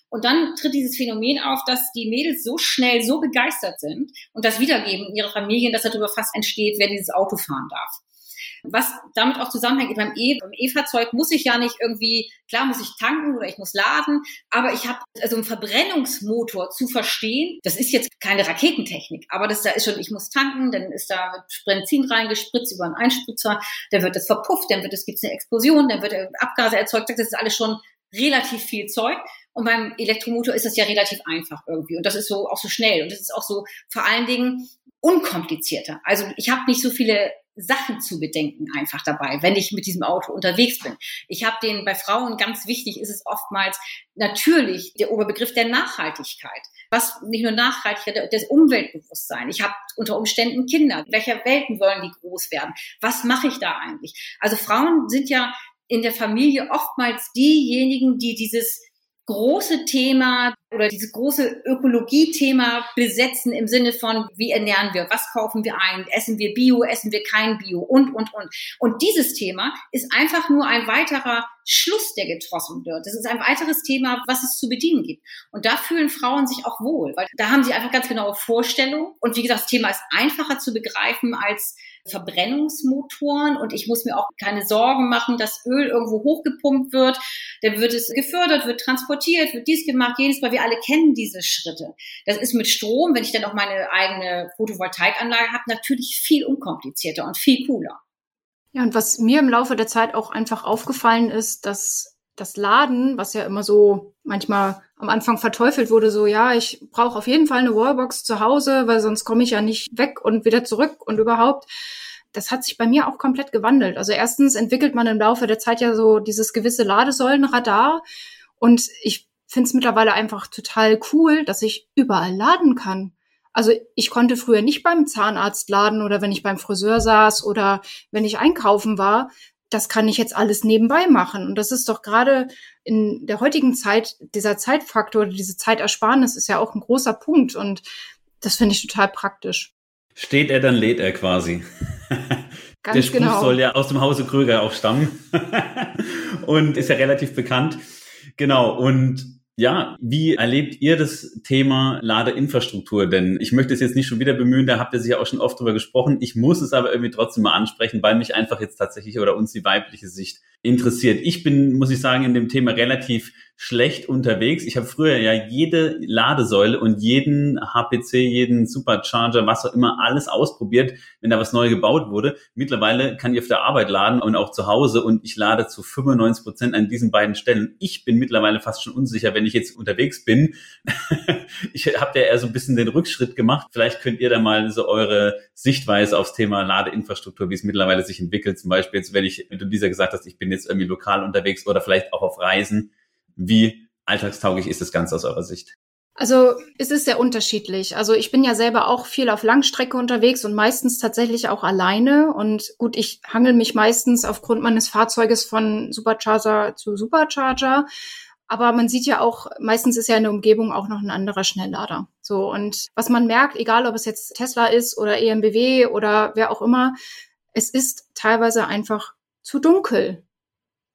Speaker 3: Und dann tritt dieses Phänomen auf, dass die Mädels so schnell, so begeistert sind und das wiedergeben in ihre Familien, dass darüber fast entsteht, wer dieses Auto fahren darf. Was damit auch zusammenhängt, beim E, beim E-Fahrzeug muss ich ja nicht irgendwie, klar muss ich tanken oder ich muss laden, aber ich habe also einen Verbrennungsmotor zu verstehen. Das ist jetzt keine Raketentechnik, aber das da ist schon, ich muss tanken, dann ist da Benzin reingespritzt über einen Einspritzer, dann wird es verpufft, dann wird es gibt's eine Explosion, dann wird Abgase erzeugt. Das ist alles schon relativ viel Zeug. Und beim Elektromotor ist das ja relativ einfach irgendwie. Und das ist so auch so schnell. Und das ist auch so vor allen Dingen unkomplizierter. Also ich habe nicht so viele Sachen zu bedenken einfach dabei, wenn ich mit diesem Auto unterwegs bin. Ich habe den bei Frauen ganz wichtig ist es oftmals natürlich der Oberbegriff der Nachhaltigkeit. Was nicht nur Nachhaltigkeit, das Umweltbewusstsein. Ich habe unter Umständen Kinder. In welcher Welten wollen die groß werden? Was mache ich da eigentlich? Also Frauen sind ja in der Familie oftmals diejenigen, die dieses große Thema oder dieses große Ökologie-Thema besetzen im Sinne von, wie ernähren wir, was kaufen wir ein, essen wir Bio, essen wir kein Bio und, und, und. Und dieses Thema ist einfach nur ein weiterer Schluss, der getroffen wird. Das ist ein weiteres Thema, was es zu bedienen gibt. Und da fühlen Frauen sich auch wohl, weil da haben sie einfach ganz genaue Vorstellungen. Und wie gesagt, das Thema ist einfacher zu begreifen als Verbrennungsmotoren und ich muss mir auch keine Sorgen machen, dass Öl irgendwo hochgepumpt wird. Dann wird es gefördert, wird transportiert, wird dies gemacht, jenes, weil wir alle kennen diese Schritte. Das ist mit Strom, wenn ich dann auch meine eigene Photovoltaikanlage habe, natürlich viel unkomplizierter und viel cooler.
Speaker 4: Ja, und was mir im Laufe der Zeit auch einfach aufgefallen ist, dass das Laden, was ja immer so manchmal am Anfang verteufelt wurde, so ja, ich brauche auf jeden Fall eine Wallbox zu Hause, weil sonst komme ich ja nicht weg und wieder zurück und überhaupt. Das hat sich bei mir auch komplett gewandelt. Also erstens entwickelt man im Laufe der Zeit ja so dieses gewisse Ladesäulenradar und ich finde es mittlerweile einfach total cool, dass ich überall laden kann. Also ich konnte früher nicht beim Zahnarzt laden oder wenn ich beim Friseur saß oder wenn ich einkaufen war. Das kann ich jetzt alles nebenbei machen. Und das ist doch gerade in der heutigen Zeit, dieser Zeitfaktor, diese Zeitersparnis ist ja auch ein großer Punkt. Und das finde ich total praktisch.
Speaker 2: Steht er, dann lädt er quasi.
Speaker 4: Ganz
Speaker 2: der Spruch
Speaker 4: genau.
Speaker 2: soll ja aus dem Hause Kröger auch stammen. und ist ja relativ bekannt. Genau. Und ja, wie erlebt ihr das Thema Ladeinfrastruktur? Denn ich möchte es jetzt nicht schon wieder bemühen, da habt ihr sich ja auch schon oft drüber gesprochen. Ich muss es aber irgendwie trotzdem mal ansprechen, weil mich einfach jetzt tatsächlich oder uns die weibliche Sicht interessiert. Ich bin, muss ich sagen, in dem Thema relativ schlecht unterwegs. Ich habe früher ja jede Ladesäule und jeden HPC, jeden Supercharger, was auch immer, alles ausprobiert, wenn da was neu gebaut wurde. Mittlerweile kann ich auf der Arbeit laden und auch zu Hause und ich lade zu 95 Prozent an diesen beiden Stellen. Ich bin mittlerweile fast schon unsicher, wenn ich jetzt unterwegs bin. ich habe ja eher so ein bisschen den Rückschritt gemacht. Vielleicht könnt ihr da mal so eure Sichtweise aufs Thema Ladeinfrastruktur, wie es mittlerweile sich entwickelt. Zum Beispiel jetzt, wenn ich, wenn du dieser gesagt hast, ich bin jetzt irgendwie lokal unterwegs oder vielleicht auch auf Reisen wie alltagstauglich ist das Ganze aus eurer Sicht?
Speaker 4: Also es ist sehr unterschiedlich. Also ich bin ja selber auch viel auf Langstrecke unterwegs und meistens tatsächlich auch alleine. Und gut, ich hangel mich meistens aufgrund meines Fahrzeuges von Supercharger zu Supercharger. Aber man sieht ja auch, meistens ist ja in der Umgebung auch noch ein anderer Schnelllader. So, und was man merkt, egal ob es jetzt Tesla ist oder EMBW oder wer auch immer, es ist teilweise einfach zu dunkel.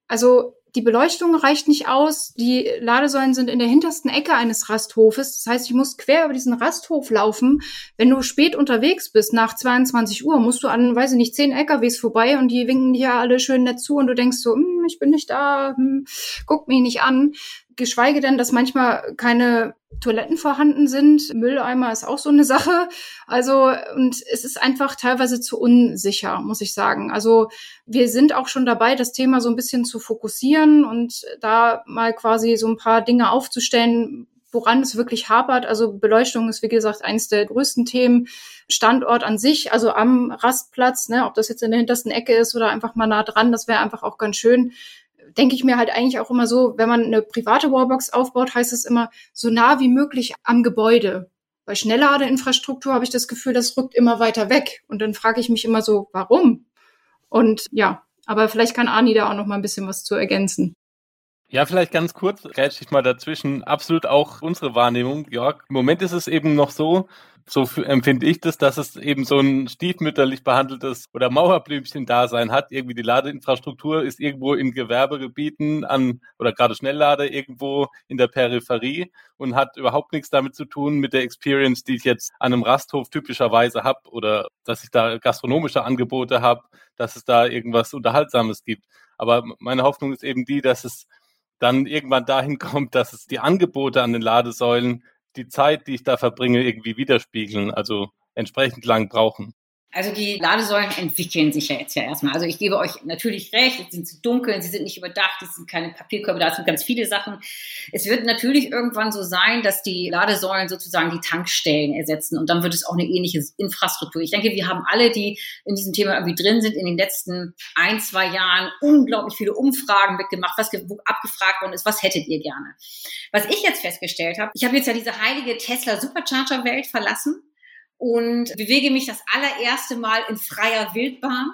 Speaker 4: Also die Beleuchtung reicht nicht aus. Die Ladesäulen sind in der hintersten Ecke eines Rasthofes. Das heißt, ich muss quer über diesen Rasthof laufen. Wenn du spät unterwegs bist, nach 22 Uhr, musst du an, weiß ich nicht, zehn LKWs vorbei und die winken dir alle schön nett zu und du denkst so, hm, ich bin nicht da, hm, guck mich nicht an geschweige denn, dass manchmal keine Toiletten vorhanden sind. Mülleimer ist auch so eine Sache. Also, und es ist einfach teilweise zu unsicher, muss ich sagen. Also, wir sind auch schon dabei, das Thema so ein bisschen zu fokussieren und da mal quasi so ein paar Dinge aufzustellen, woran es wirklich hapert. Also Beleuchtung ist, wie gesagt, eines der größten Themen. Standort an sich, also am Rastplatz, ne, ob das jetzt in der hintersten Ecke ist oder einfach mal nah dran, das wäre einfach auch ganz schön denke ich mir halt eigentlich auch immer so, wenn man eine private Wallbox aufbaut, heißt es immer so nah wie möglich am Gebäude. Bei Schnellladeinfrastruktur habe ich das Gefühl, das rückt immer weiter weg. Und dann frage ich mich immer so, warum? Und ja, aber vielleicht kann Ani da auch noch mal ein bisschen was zu ergänzen.
Speaker 5: Ja, vielleicht ganz kurz, grätsch ich mal dazwischen. Absolut auch unsere Wahrnehmung, Jörg. Im Moment ist es eben noch so, so empfinde ich das, dass es eben so ein stiefmütterlich behandeltes oder Mauerblümchen-Dasein hat. Irgendwie die Ladeinfrastruktur ist irgendwo in Gewerbegebieten an oder gerade Schnelllader irgendwo in der Peripherie und hat überhaupt nichts damit zu tun mit der Experience, die ich jetzt an einem Rasthof typischerweise habe oder dass ich da gastronomische Angebote habe, dass es da irgendwas Unterhaltsames gibt. Aber meine Hoffnung ist eben die, dass es dann irgendwann dahin kommt, dass es die Angebote an den Ladesäulen die Zeit, die ich da verbringe, irgendwie widerspiegeln, also entsprechend lang brauchen.
Speaker 3: Also die Ladesäulen entwickeln sich ja jetzt ja erstmal. Also ich gebe euch natürlich recht, sie sind zu dunkel, sie sind nicht überdacht, es sind keine Papierkörbe, da sind ganz viele Sachen. Es wird natürlich irgendwann so sein, dass die Ladesäulen sozusagen die Tankstellen ersetzen und dann wird es auch eine ähnliche Infrastruktur. Ich denke, wir haben alle, die in diesem Thema irgendwie drin sind, in den letzten ein, zwei Jahren unglaublich viele Umfragen mitgemacht, was abgefragt worden ist, was hättet ihr gerne? Was ich jetzt festgestellt habe, ich habe jetzt ja diese heilige Tesla Supercharger Welt verlassen und bewege mich das allererste Mal in freier Wildbahn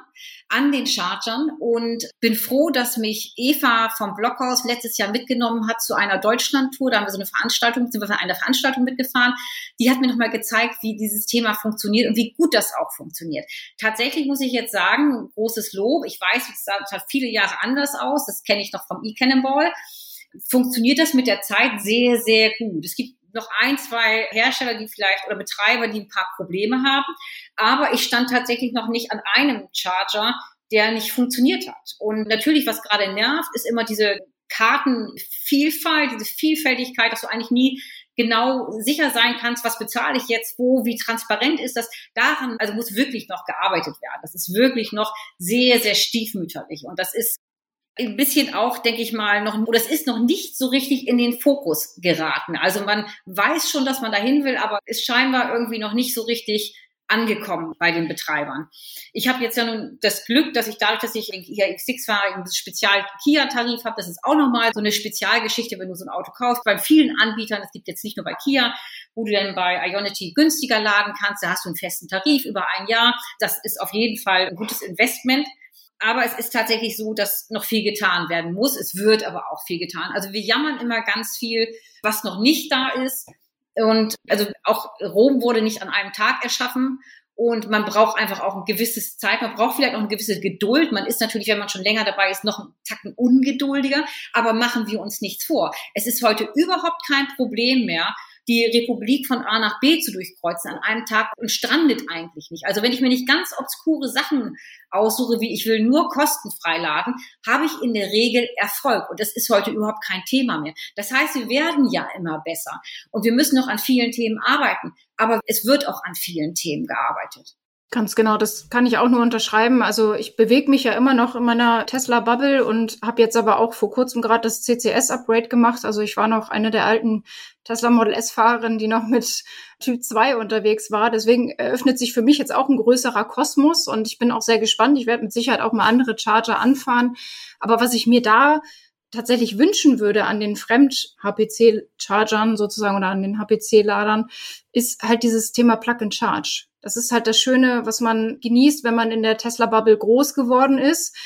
Speaker 3: an den Chargern und bin froh, dass mich Eva vom Blockhaus letztes Jahr mitgenommen hat zu einer Deutschlandtour. Da haben wir so eine Veranstaltung, sind wir von einer Veranstaltung mitgefahren. Die hat mir nochmal gezeigt, wie dieses Thema funktioniert und wie gut das auch funktioniert. Tatsächlich muss ich jetzt sagen, großes Lob. Ich weiß, es sah viele Jahre anders aus. Das kenne ich noch vom E-Cannonball funktioniert das mit der Zeit sehr, sehr gut. Es gibt noch ein, zwei Hersteller, die vielleicht oder Betreiber, die ein paar Probleme haben. Aber ich stand tatsächlich noch nicht an einem Charger, der nicht funktioniert hat. Und natürlich, was gerade nervt, ist immer diese Kartenvielfalt, diese Vielfältigkeit, dass du eigentlich nie genau sicher sein kannst, was bezahle ich jetzt wo, wie transparent ist das. Daran, also muss wirklich noch gearbeitet werden. Das ist wirklich noch sehr, sehr stiefmütterlich. Und das ist ein bisschen auch, denke ich mal, noch, oder es ist noch nicht so richtig in den Fokus geraten. Also man weiß schon, dass man dahin will, aber ist scheinbar irgendwie noch nicht so richtig angekommen bei den Betreibern. Ich habe jetzt ja nun das Glück, dass ich dadurch, dass ich hier X6 fahre, einen Spezial-Kia-Tarif habe. Das ist auch nochmal so eine Spezialgeschichte, wenn du so ein Auto kaufst. Bei vielen Anbietern, es gibt jetzt nicht nur bei Kia, wo du dann bei Ionity günstiger laden kannst. Da hast du einen festen Tarif über ein Jahr. Das ist auf jeden Fall ein gutes Investment. Aber es ist tatsächlich so, dass noch viel getan werden muss. Es wird aber auch viel getan. Also wir jammern immer ganz viel, was noch nicht da ist. Und also auch Rom wurde nicht an einem Tag erschaffen. Und man braucht einfach auch ein gewisses Zeit, man braucht vielleicht auch eine gewisse Geduld. Man ist natürlich, wenn man schon länger dabei ist, noch einen Tacken ungeduldiger. Aber machen wir uns nichts vor. Es ist heute überhaupt kein Problem mehr, die Republik von A nach B zu durchkreuzen an einem Tag und strandet eigentlich nicht. Also wenn ich mir nicht ganz obskure Sachen aussuche, wie ich will nur kostenfrei laden, habe ich in der Regel Erfolg. Und das ist heute überhaupt kein Thema mehr. Das heißt, wir werden ja immer besser. Und wir müssen noch an vielen Themen arbeiten. Aber es wird auch an vielen Themen gearbeitet.
Speaker 4: Ganz genau, das kann ich auch nur unterschreiben. Also ich bewege mich ja immer noch in meiner Tesla-Bubble und habe jetzt aber auch vor kurzem gerade das CCS-Upgrade gemacht. Also ich war noch eine der alten Tesla Model S-Fahrerinnen, die noch mit Typ 2 unterwegs war. Deswegen eröffnet sich für mich jetzt auch ein größerer Kosmos und ich bin auch sehr gespannt. Ich werde mit Sicherheit auch mal andere Charger anfahren. Aber was ich mir da tatsächlich wünschen würde an den Fremd-HPC-Chargern sozusagen oder an den HPC-Ladern, ist halt dieses Thema Plug-and-Charge. Das ist halt das Schöne, was man genießt, wenn man in der Tesla-Bubble groß geworden ist.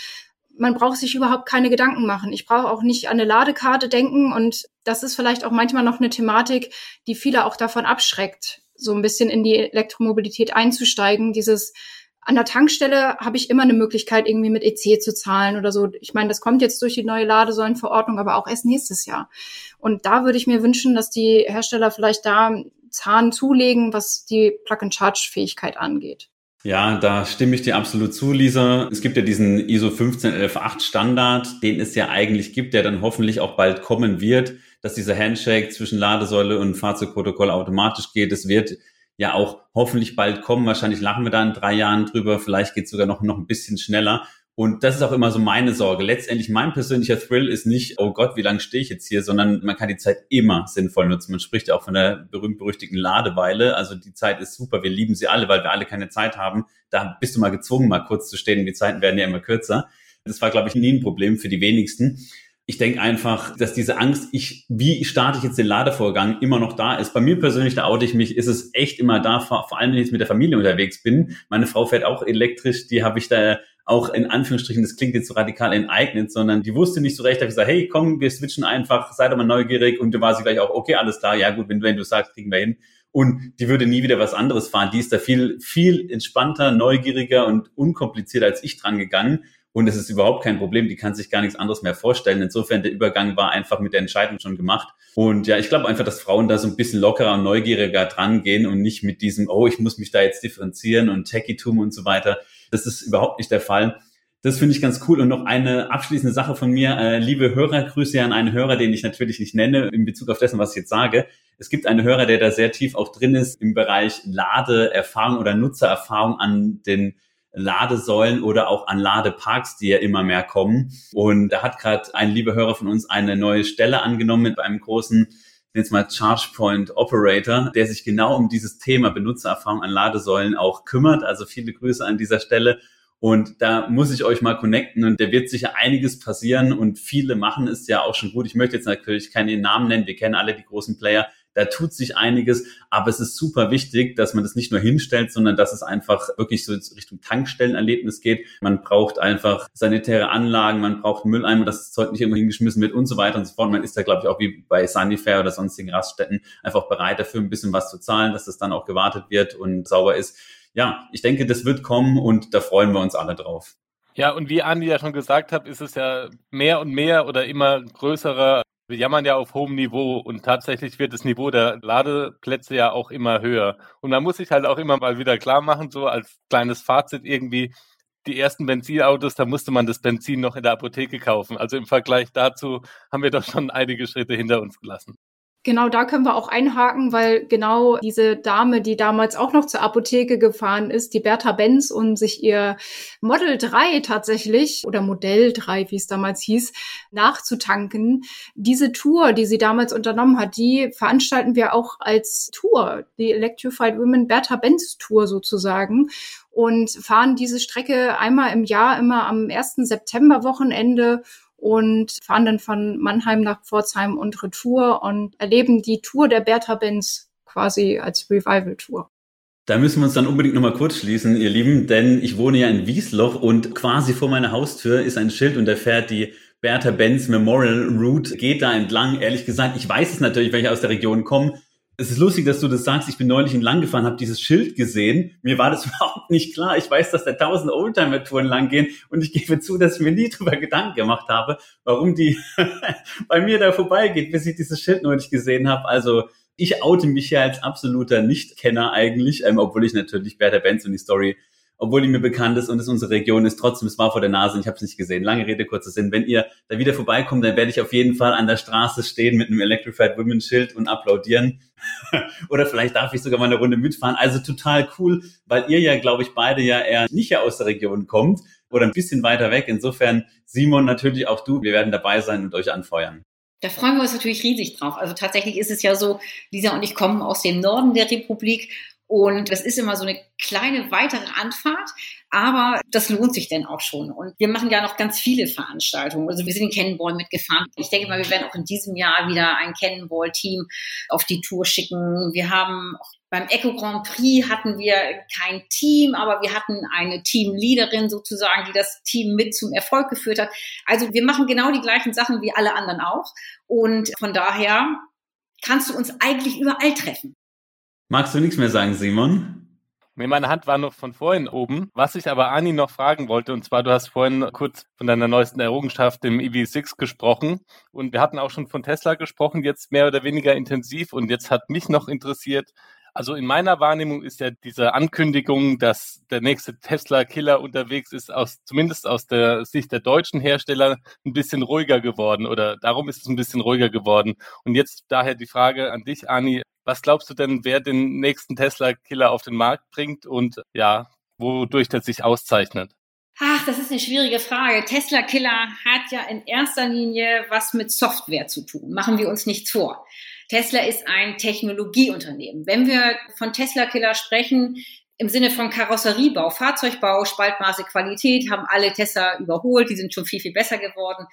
Speaker 4: Man braucht sich überhaupt keine Gedanken machen. Ich brauche auch nicht an eine Ladekarte denken und das ist vielleicht auch manchmal noch eine Thematik, die viele auch davon abschreckt, so ein bisschen in die Elektromobilität einzusteigen. Dieses an der Tankstelle habe ich immer eine Möglichkeit, irgendwie mit EC zu zahlen oder so. Ich meine, das kommt jetzt durch die neue Ladesäulenverordnung, aber auch erst nächstes Jahr. Und da würde ich mir wünschen, dass die Hersteller vielleicht da Zahn zulegen, was die Plug-and-Charge-Fähigkeit angeht.
Speaker 2: Ja, da stimme ich dir absolut zu, Lisa. Es gibt ja diesen ISO 15118 Standard, den es ja eigentlich gibt, der dann hoffentlich auch bald kommen wird, dass dieser Handshake zwischen Ladesäule und Fahrzeugprotokoll automatisch geht. Es wird ja auch hoffentlich bald kommen. Wahrscheinlich lachen wir da in drei Jahren drüber. Vielleicht geht es sogar noch, noch ein bisschen schneller. Und das ist auch immer so meine Sorge. Letztendlich mein persönlicher Thrill ist nicht, oh Gott, wie lange stehe ich jetzt hier, sondern man kann die Zeit immer sinnvoll nutzen. Man spricht ja auch von der berühmt-berüchtigten Ladeweile. Also die Zeit ist super. Wir lieben sie alle, weil wir alle keine Zeit haben. Da bist du mal gezwungen, mal kurz zu stehen. Die Zeiten werden ja immer kürzer. Das war, glaube ich, nie ein Problem für die wenigsten. Ich denke einfach, dass diese Angst, ich, wie starte ich jetzt den Ladevorgang, immer noch da ist. Bei mir persönlich, da oute ich mich, ist es echt immer da, vor, vor allem wenn ich jetzt mit der Familie unterwegs bin. Meine Frau fährt auch elektrisch, die habe ich da auch in Anführungsstrichen, das klingt jetzt so radikal enteignet, sondern die wusste nicht so recht, habe gesagt, hey, komm, wir switchen einfach, sei doch mal neugierig und du war sie gleich auch, okay, alles klar, ja gut, wenn, wenn du sagst, kriegen wir hin. Und die würde nie wieder was anderes fahren. Die ist da viel, viel entspannter, neugieriger und unkomplizierter als ich dran gegangen. Und es ist überhaupt kein Problem. Die kann sich gar nichts anderes mehr vorstellen. Insofern, der Übergang war einfach mit der Entscheidung schon gemacht. Und ja, ich glaube einfach, dass Frauen da so ein bisschen lockerer und neugieriger dran gehen und nicht mit diesem, oh, ich muss mich da jetzt differenzieren und Techie-Tum und so weiter. Das ist überhaupt nicht der Fall. Das finde ich ganz cool. Und noch eine abschließende Sache von mir. Äh, liebe Hörer, Grüße an einen Hörer, den ich natürlich nicht nenne, in Bezug auf dessen, was ich jetzt sage. es gibt einen Hörer, der da sehr tief auch drin ist im Bereich Ladeerfahrung oder Nutzererfahrung an den Ladesäulen oder auch an Ladeparks, die ja immer mehr kommen. Und da hat gerade ein lieber Hörer von uns eine neue Stelle angenommen mit einem großen jetzt mal ChargePoint Operator, der sich genau um dieses Thema Benutzererfahrung an Ladesäulen auch kümmert. Also viele Grüße an dieser Stelle. Und da muss ich euch mal connecten und da wird sicher einiges passieren und viele machen es ja auch schon gut. Ich möchte jetzt natürlich keine Namen nennen. Wir kennen alle die großen Player, da tut sich einiges, aber es ist super wichtig, dass man das nicht nur hinstellt, sondern dass es einfach wirklich so Richtung Tankstellenerlebnis geht. Man braucht einfach sanitäre Anlagen, man braucht Mülleimer, dass das Zeug nicht irgendwo hingeschmissen wird und so weiter und so fort. Man ist da, glaube ich, auch wie bei Sunnyfair oder sonstigen Raststätten einfach bereit dafür, ein bisschen was zu zahlen, dass das dann auch gewartet wird und sauber ist. Ja, ich denke, das wird kommen und da freuen wir uns alle drauf.
Speaker 5: Ja, und wie Andi ja schon gesagt hat, ist es ja mehr und mehr oder immer größerer wir jammern ja auf hohem Niveau und tatsächlich wird das Niveau der Ladeplätze ja auch immer höher. Und man muss sich halt auch immer mal wieder klar machen, so als kleines Fazit irgendwie, die ersten Benzinautos, da musste man das Benzin noch in der Apotheke kaufen. Also im Vergleich dazu haben wir doch schon einige Schritte hinter uns gelassen.
Speaker 4: Genau, da können wir auch einhaken, weil genau diese Dame, die damals auch noch zur Apotheke gefahren ist, die Bertha Benz, um sich ihr Model 3 tatsächlich oder Modell 3, wie es damals hieß, nachzutanken. Diese Tour, die sie damals unternommen hat, die veranstalten wir auch als Tour, die Electrified Women Bertha Benz Tour sozusagen und fahren diese Strecke einmal im Jahr, immer am 1. September Wochenende und fahren dann von Mannheim nach Pforzheim und Retour und erleben die Tour der Bertha Benz quasi als Revival-Tour.
Speaker 2: Da müssen wir uns dann unbedingt nochmal kurz schließen, ihr Lieben, denn ich wohne ja in Wiesloch und quasi vor meiner Haustür ist ein Schild und da fährt die Bertha Benz Memorial Route, geht da entlang. Ehrlich gesagt, ich weiß es natürlich, weil ich aus der Region komme es ist lustig, dass du das sagst. Ich bin neulich entlang gefahren, habe dieses Schild gesehen. Mir war das überhaupt nicht klar. Ich weiß, dass da tausend Oldtimer-Touren lang gehen und ich gebe zu, dass ich mir nie drüber Gedanken gemacht habe, warum die bei mir da vorbeigeht, bis ich dieses Schild neulich gesehen habe. Also ich oute mich ja als absoluter Nichtkenner eigentlich, ähm, obwohl ich natürlich Bertha Benz und die Story obwohl die mir bekannt ist und es unsere Region ist. Trotzdem, es war vor der Nase und ich habe es nicht gesehen. Lange Rede, kurzer Sinn. Wenn ihr da wieder vorbeikommt, dann werde ich auf jeden Fall an der Straße stehen mit einem Electrified Women Schild und applaudieren. Oder vielleicht darf ich sogar mal eine Runde mitfahren. Also total cool, weil ihr ja, glaube ich, beide ja eher nicht aus der Region kommt oder ein bisschen weiter weg. Insofern, Simon, natürlich auch du. Wir werden dabei sein und euch anfeuern.
Speaker 3: Da freuen wir uns natürlich riesig drauf. Also tatsächlich ist es ja so, Lisa und ich kommen aus dem Norden der Republik und das ist immer so eine kleine weitere Anfahrt, aber das lohnt sich denn auch schon. Und wir machen ja noch ganz viele Veranstaltungen. Also wir sind in Cannonball mitgefahren. Ich denke mal, wir werden auch in diesem Jahr wieder ein Cannonball-Team auf die Tour schicken. Wir haben beim Eco Grand Prix hatten wir kein Team, aber wir hatten eine Teamleaderin sozusagen, die das Team mit zum Erfolg geführt hat. Also wir machen genau die gleichen Sachen wie alle anderen auch. Und von daher kannst du uns eigentlich überall treffen.
Speaker 2: Magst du nichts mehr sagen, Simon?
Speaker 5: Nee, meine Hand war noch von vorhin oben. Was ich aber Ani noch fragen wollte, und zwar, du hast vorhin kurz von deiner neuesten Errungenschaft im EV6 gesprochen. Und wir hatten auch schon von Tesla gesprochen, jetzt mehr oder weniger intensiv. Und jetzt hat mich noch interessiert, also in meiner Wahrnehmung ist ja diese Ankündigung, dass der nächste Tesla-Killer unterwegs ist, aus, zumindest aus der Sicht der deutschen Hersteller, ein bisschen ruhiger geworden oder darum ist es ein bisschen ruhiger geworden. Und jetzt daher die Frage an dich, Ani, was glaubst du denn, wer den nächsten Tesla-Killer auf den Markt bringt und ja, wodurch der sich auszeichnet?
Speaker 3: Ach, das ist eine schwierige Frage. Tesla Killer hat ja in erster Linie was mit Software zu tun. Machen wir uns nichts vor. Tesla ist ein Technologieunternehmen. Wenn wir von Tesla Killer sprechen, im Sinne von Karosseriebau, Fahrzeugbau, Spaltmaße, Qualität haben alle Tesla überholt. Die sind schon viel, viel besser geworden.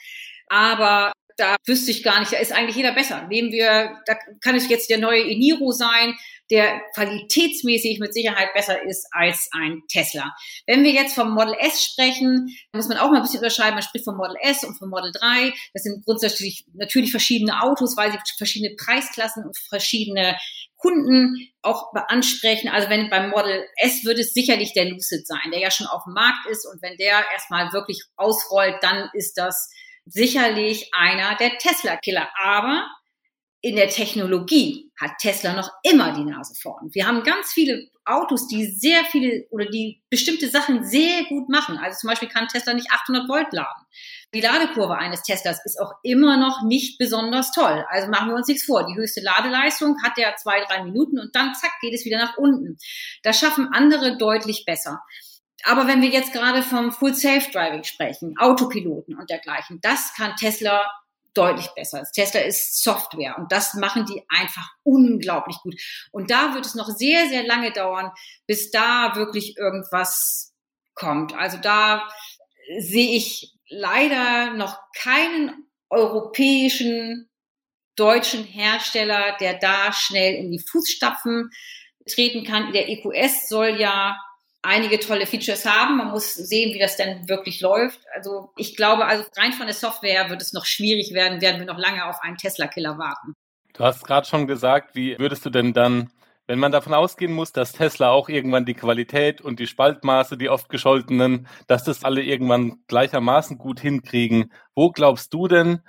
Speaker 3: Aber da wüsste ich gar nicht, da ist eigentlich jeder besser. Nehmen wir, da kann es jetzt der neue Eniro sein, der qualitätsmäßig mit Sicherheit besser ist als ein Tesla. Wenn wir jetzt vom Model S sprechen, muss man auch mal ein bisschen unterscheiden. Man spricht vom Model S und vom Model 3. Das sind grundsätzlich natürlich verschiedene Autos, weil sie verschiedene Preisklassen und verschiedene Kunden auch ansprechen. Also wenn beim Model S würde es sicherlich der Lucid sein, der ja schon auf dem Markt ist. Und wenn der erstmal wirklich ausrollt, dann ist das sicherlich einer der Tesla-Killer. Aber in der Technologie hat Tesla noch immer die Nase vorn. Wir haben ganz viele Autos, die sehr viele oder die bestimmte Sachen sehr gut machen. Also zum Beispiel kann Tesla nicht 800 Volt laden. Die Ladekurve eines Teslas ist auch immer noch nicht besonders toll. Also machen wir uns nichts vor. Die höchste Ladeleistung hat ja zwei, drei Minuten und dann zack geht es wieder nach unten. Das schaffen andere deutlich besser. Aber wenn wir jetzt gerade vom Full Safe Driving sprechen, Autopiloten und dergleichen, das kann Tesla deutlich besser. Tesla ist Software und das machen die einfach unglaublich gut. Und da wird es noch sehr, sehr lange dauern, bis da wirklich irgendwas kommt. Also da sehe ich leider noch keinen europäischen, deutschen Hersteller, der da schnell in die Fußstapfen treten kann. Der EQS soll ja einige tolle Features haben. Man muss sehen, wie das denn wirklich läuft. Also ich glaube, also rein von der Software wird es noch schwierig werden, werden wir noch lange auf einen Tesla-Killer warten.
Speaker 5: Du hast gerade schon gesagt, wie würdest du denn dann, wenn man davon ausgehen muss, dass Tesla auch irgendwann die Qualität und die Spaltmaße, die oft gescholtenen, dass das alle irgendwann gleichermaßen gut hinkriegen, wo glaubst du denn,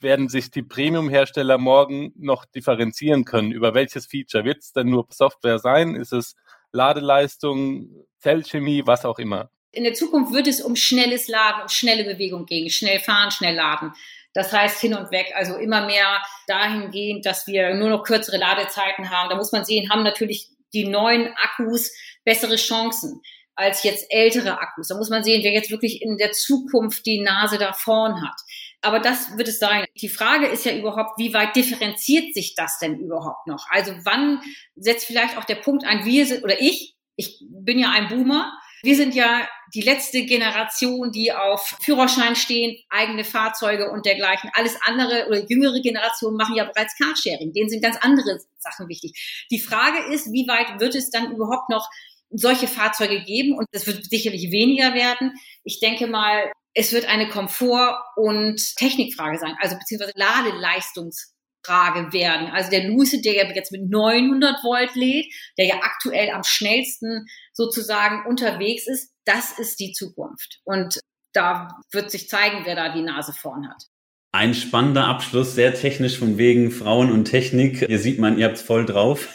Speaker 5: werden sich die Premium-Hersteller morgen noch differenzieren können? Über welches Feature? Wird es denn nur Software sein? Ist es Ladeleistung, Zellchemie, was auch immer.
Speaker 3: In der Zukunft wird es um schnelles Laden, um schnelle Bewegung gehen, schnell fahren, schnell laden. Das heißt hin und weg, also immer mehr dahingehend, dass wir nur noch kürzere Ladezeiten haben. Da muss man sehen, haben natürlich die neuen Akkus bessere Chancen als jetzt ältere Akkus. Da muss man sehen, wer jetzt wirklich in der Zukunft die Nase da vorn hat. Aber das wird es sein. Die Frage ist ja überhaupt, wie weit differenziert sich das denn überhaupt noch? Also wann setzt vielleicht auch der Punkt ein, wir sind, oder ich, ich bin ja ein Boomer, wir sind ja die letzte Generation, die auf Führerschein stehen, eigene Fahrzeuge und dergleichen. Alles andere oder jüngere Generationen machen ja bereits Carsharing. Denen sind ganz andere Sachen wichtig. Die Frage ist, wie weit wird es dann überhaupt noch solche Fahrzeuge geben? Und das wird sicherlich weniger werden. Ich denke mal, es wird eine Komfort- und Technikfrage sein, also beziehungsweise Ladeleistungsfrage werden. Also der Lucid, der ja jetzt mit 900 Volt lädt, der ja aktuell am schnellsten sozusagen unterwegs ist, das ist die Zukunft. Und da wird sich zeigen, wer da die Nase vorn hat.
Speaker 2: Ein spannender Abschluss, sehr technisch von wegen Frauen und Technik. Hier sieht man, ihr habt's voll drauf.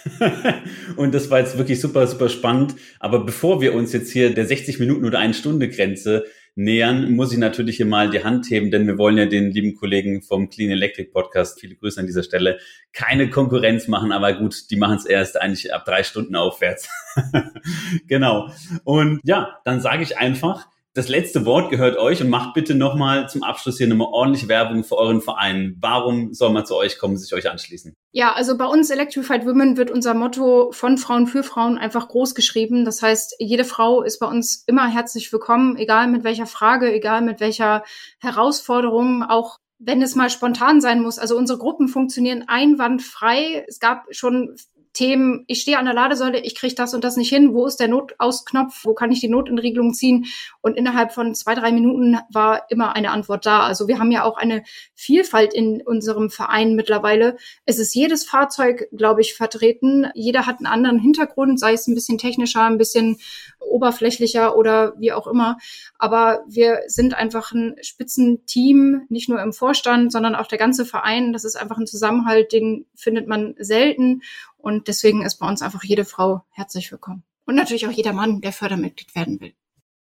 Speaker 2: und das war jetzt wirklich super, super spannend. Aber bevor wir uns jetzt hier der 60 Minuten oder 1 Stunde Grenze nähern, muss ich natürlich hier mal die Hand heben, denn wir wollen ja den lieben Kollegen vom Clean Electric Podcast, viele Grüße an dieser Stelle, keine Konkurrenz machen, aber gut, die machen es erst eigentlich ab drei Stunden aufwärts. genau. Und ja, dann sage ich einfach, das letzte Wort gehört euch und macht bitte nochmal zum Abschluss hier nochmal ordentlich Werbung für euren Verein. Warum soll man zu euch kommen, sich euch anschließen?
Speaker 4: Ja, also bei uns Electrified Women wird unser Motto von Frauen für Frauen einfach groß geschrieben. Das heißt, jede Frau ist bei uns immer herzlich willkommen, egal mit welcher Frage, egal mit welcher Herausforderung, auch wenn es mal spontan sein muss. Also unsere Gruppen funktionieren einwandfrei. Es gab schon Themen, ich stehe an der Ladesäule, ich kriege das und das nicht hin, wo ist der Notausknopf, wo kann ich die Notentriegelung ziehen? Und innerhalb von zwei, drei Minuten war immer eine Antwort da. Also wir haben ja auch eine Vielfalt in unserem Verein mittlerweile. Es ist jedes Fahrzeug, glaube ich, vertreten. Jeder hat einen anderen Hintergrund, sei es ein bisschen technischer, ein bisschen oberflächlicher oder wie auch immer. Aber wir sind einfach ein Spitzenteam, nicht nur im Vorstand, sondern auch der ganze Verein. Das ist einfach ein Zusammenhalt, den findet man selten. Und deswegen ist bei uns einfach jede Frau herzlich willkommen. Und natürlich auch jeder Mann, der Fördermitglied werden will.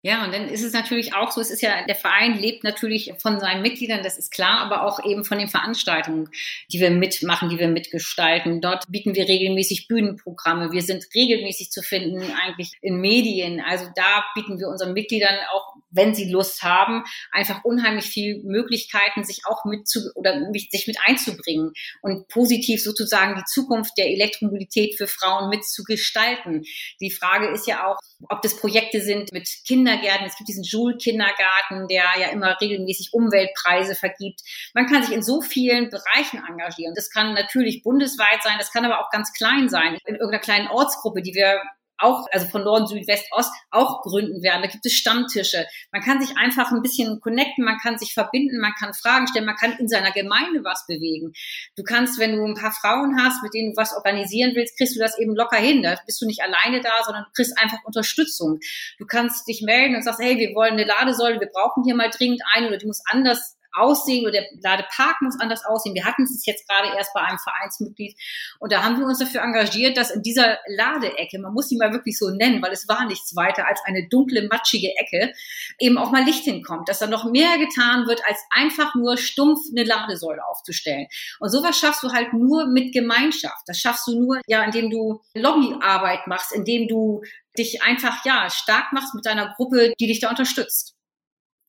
Speaker 3: Ja, und dann ist es natürlich auch so, es ist ja, der Verein lebt natürlich von seinen Mitgliedern, das ist klar, aber auch eben von den Veranstaltungen, die wir mitmachen, die wir mitgestalten. Dort bieten wir regelmäßig Bühnenprogramme. Wir sind regelmäßig zu finden eigentlich in Medien. Also da bieten wir unseren Mitgliedern auch, wenn sie Lust haben, einfach unheimlich viel Möglichkeiten, sich auch mit zu, oder sich mit einzubringen und positiv sozusagen die Zukunft der Elektromobilität für Frauen mitzugestalten. Die Frage ist ja auch, ob das Projekte sind mit Kindergärten. Es gibt diesen Joule-Kindergarten, der ja immer regelmäßig Umweltpreise vergibt. Man kann sich in so vielen Bereichen engagieren. Das kann natürlich bundesweit sein, das kann aber auch ganz klein sein. In irgendeiner kleinen Ortsgruppe, die wir auch, also von Norden, Süd, West, Ost auch gründen werden. Da gibt es Stammtische. Man kann sich einfach ein bisschen connecten, man kann sich verbinden, man kann Fragen stellen, man kann in seiner Gemeinde was bewegen. Du kannst, wenn du ein paar Frauen hast, mit denen du was organisieren willst, kriegst du das eben locker hin. Da bist du nicht alleine da, sondern du kriegst einfach Unterstützung. Du kannst dich melden und sagst, hey, wir wollen eine Ladesäule, wir brauchen hier mal dringend eine oder die muss anders aussehen oder der Ladepark muss anders aussehen. Wir hatten es jetzt gerade erst bei einem Vereinsmitglied und da haben wir uns dafür engagiert, dass in dieser Ladeecke, man muss sie mal wirklich so nennen, weil es war nichts weiter als eine dunkle, matschige Ecke, eben auch mal Licht hinkommt, dass da noch mehr getan wird, als einfach nur stumpf eine Ladesäule aufzustellen. Und sowas schaffst du halt nur mit Gemeinschaft. Das schaffst du nur, ja, indem du Lobbyarbeit machst, indem du dich einfach, ja, stark machst mit deiner Gruppe, die dich da unterstützt.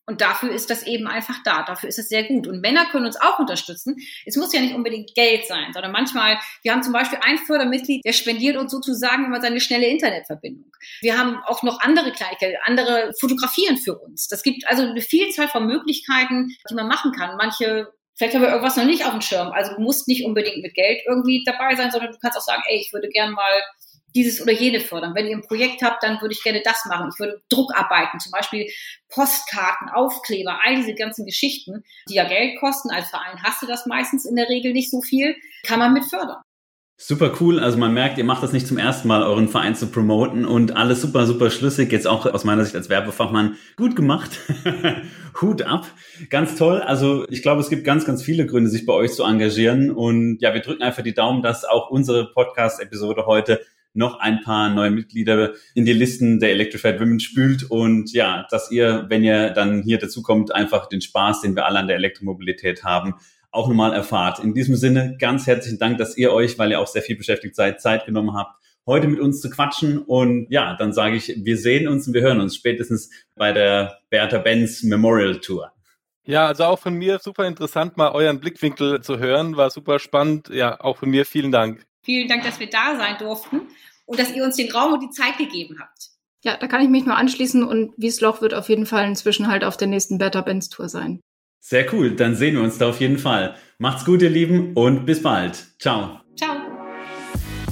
Speaker 3: Und dafür ist das eben einfach da. Dafür ist es sehr gut. Und Männer können uns auch unterstützen. Es muss ja nicht unbedingt Geld sein, sondern manchmal, wir haben zum Beispiel ein Fördermitglied, der spendiert uns sozusagen immer seine schnelle Internetverbindung. Wir haben auch noch andere Kleinigkeiten, andere fotografieren für uns. Das gibt also eine Vielzahl von Möglichkeiten, die man machen kann. Manche Vielleicht haben wir irgendwas noch nicht auf dem Schirm. Also du musst nicht unbedingt mit Geld irgendwie dabei sein, sondern du kannst auch sagen, ey, ich würde gern mal dieses oder jene fördern. Wenn ihr ein Projekt habt, dann würde ich gerne das machen. Ich würde Druckarbeiten, zum Beispiel Postkarten, Aufkleber, all diese ganzen Geschichten, die ja Geld kosten. Als Verein hast du das meistens in der Regel nicht so viel, kann man mit fördern.
Speaker 2: Super cool. Also man merkt, ihr macht das nicht zum ersten Mal, euren Verein zu promoten und alles super, super schlüssig. Jetzt auch aus meiner Sicht als Werbefachmann gut gemacht. Hut ab. Ganz toll. Also ich glaube, es gibt ganz, ganz viele Gründe, sich bei euch zu engagieren. Und ja, wir drücken einfach die Daumen, dass auch unsere Podcast-Episode heute noch ein paar neue Mitglieder in die Listen der Electrified Women spült und ja, dass ihr, wenn ihr dann hier dazu kommt, einfach den Spaß, den wir alle an der Elektromobilität haben, auch nochmal erfahrt. In diesem Sinne ganz herzlichen Dank, dass ihr euch, weil ihr auch sehr viel beschäftigt seid, Zeit genommen habt, heute mit uns zu quatschen. Und ja, dann sage ich, wir sehen uns und wir hören uns spätestens bei der Bertha Benz Memorial Tour.
Speaker 5: Ja, also auch von mir super interessant, mal euren Blickwinkel zu hören. War super spannend. Ja, auch von mir vielen Dank.
Speaker 3: Vielen Dank, dass wir da sein durften und dass ihr uns den Raum und die Zeit gegeben habt.
Speaker 4: Ja, da kann ich mich nur anschließen und Wiesloch wird auf jeden Fall inzwischen halt auf der nächsten Better Benz Tour sein.
Speaker 2: Sehr cool, dann sehen wir uns da auf jeden Fall. Macht's gut, ihr Lieben, und bis bald.
Speaker 3: Ciao.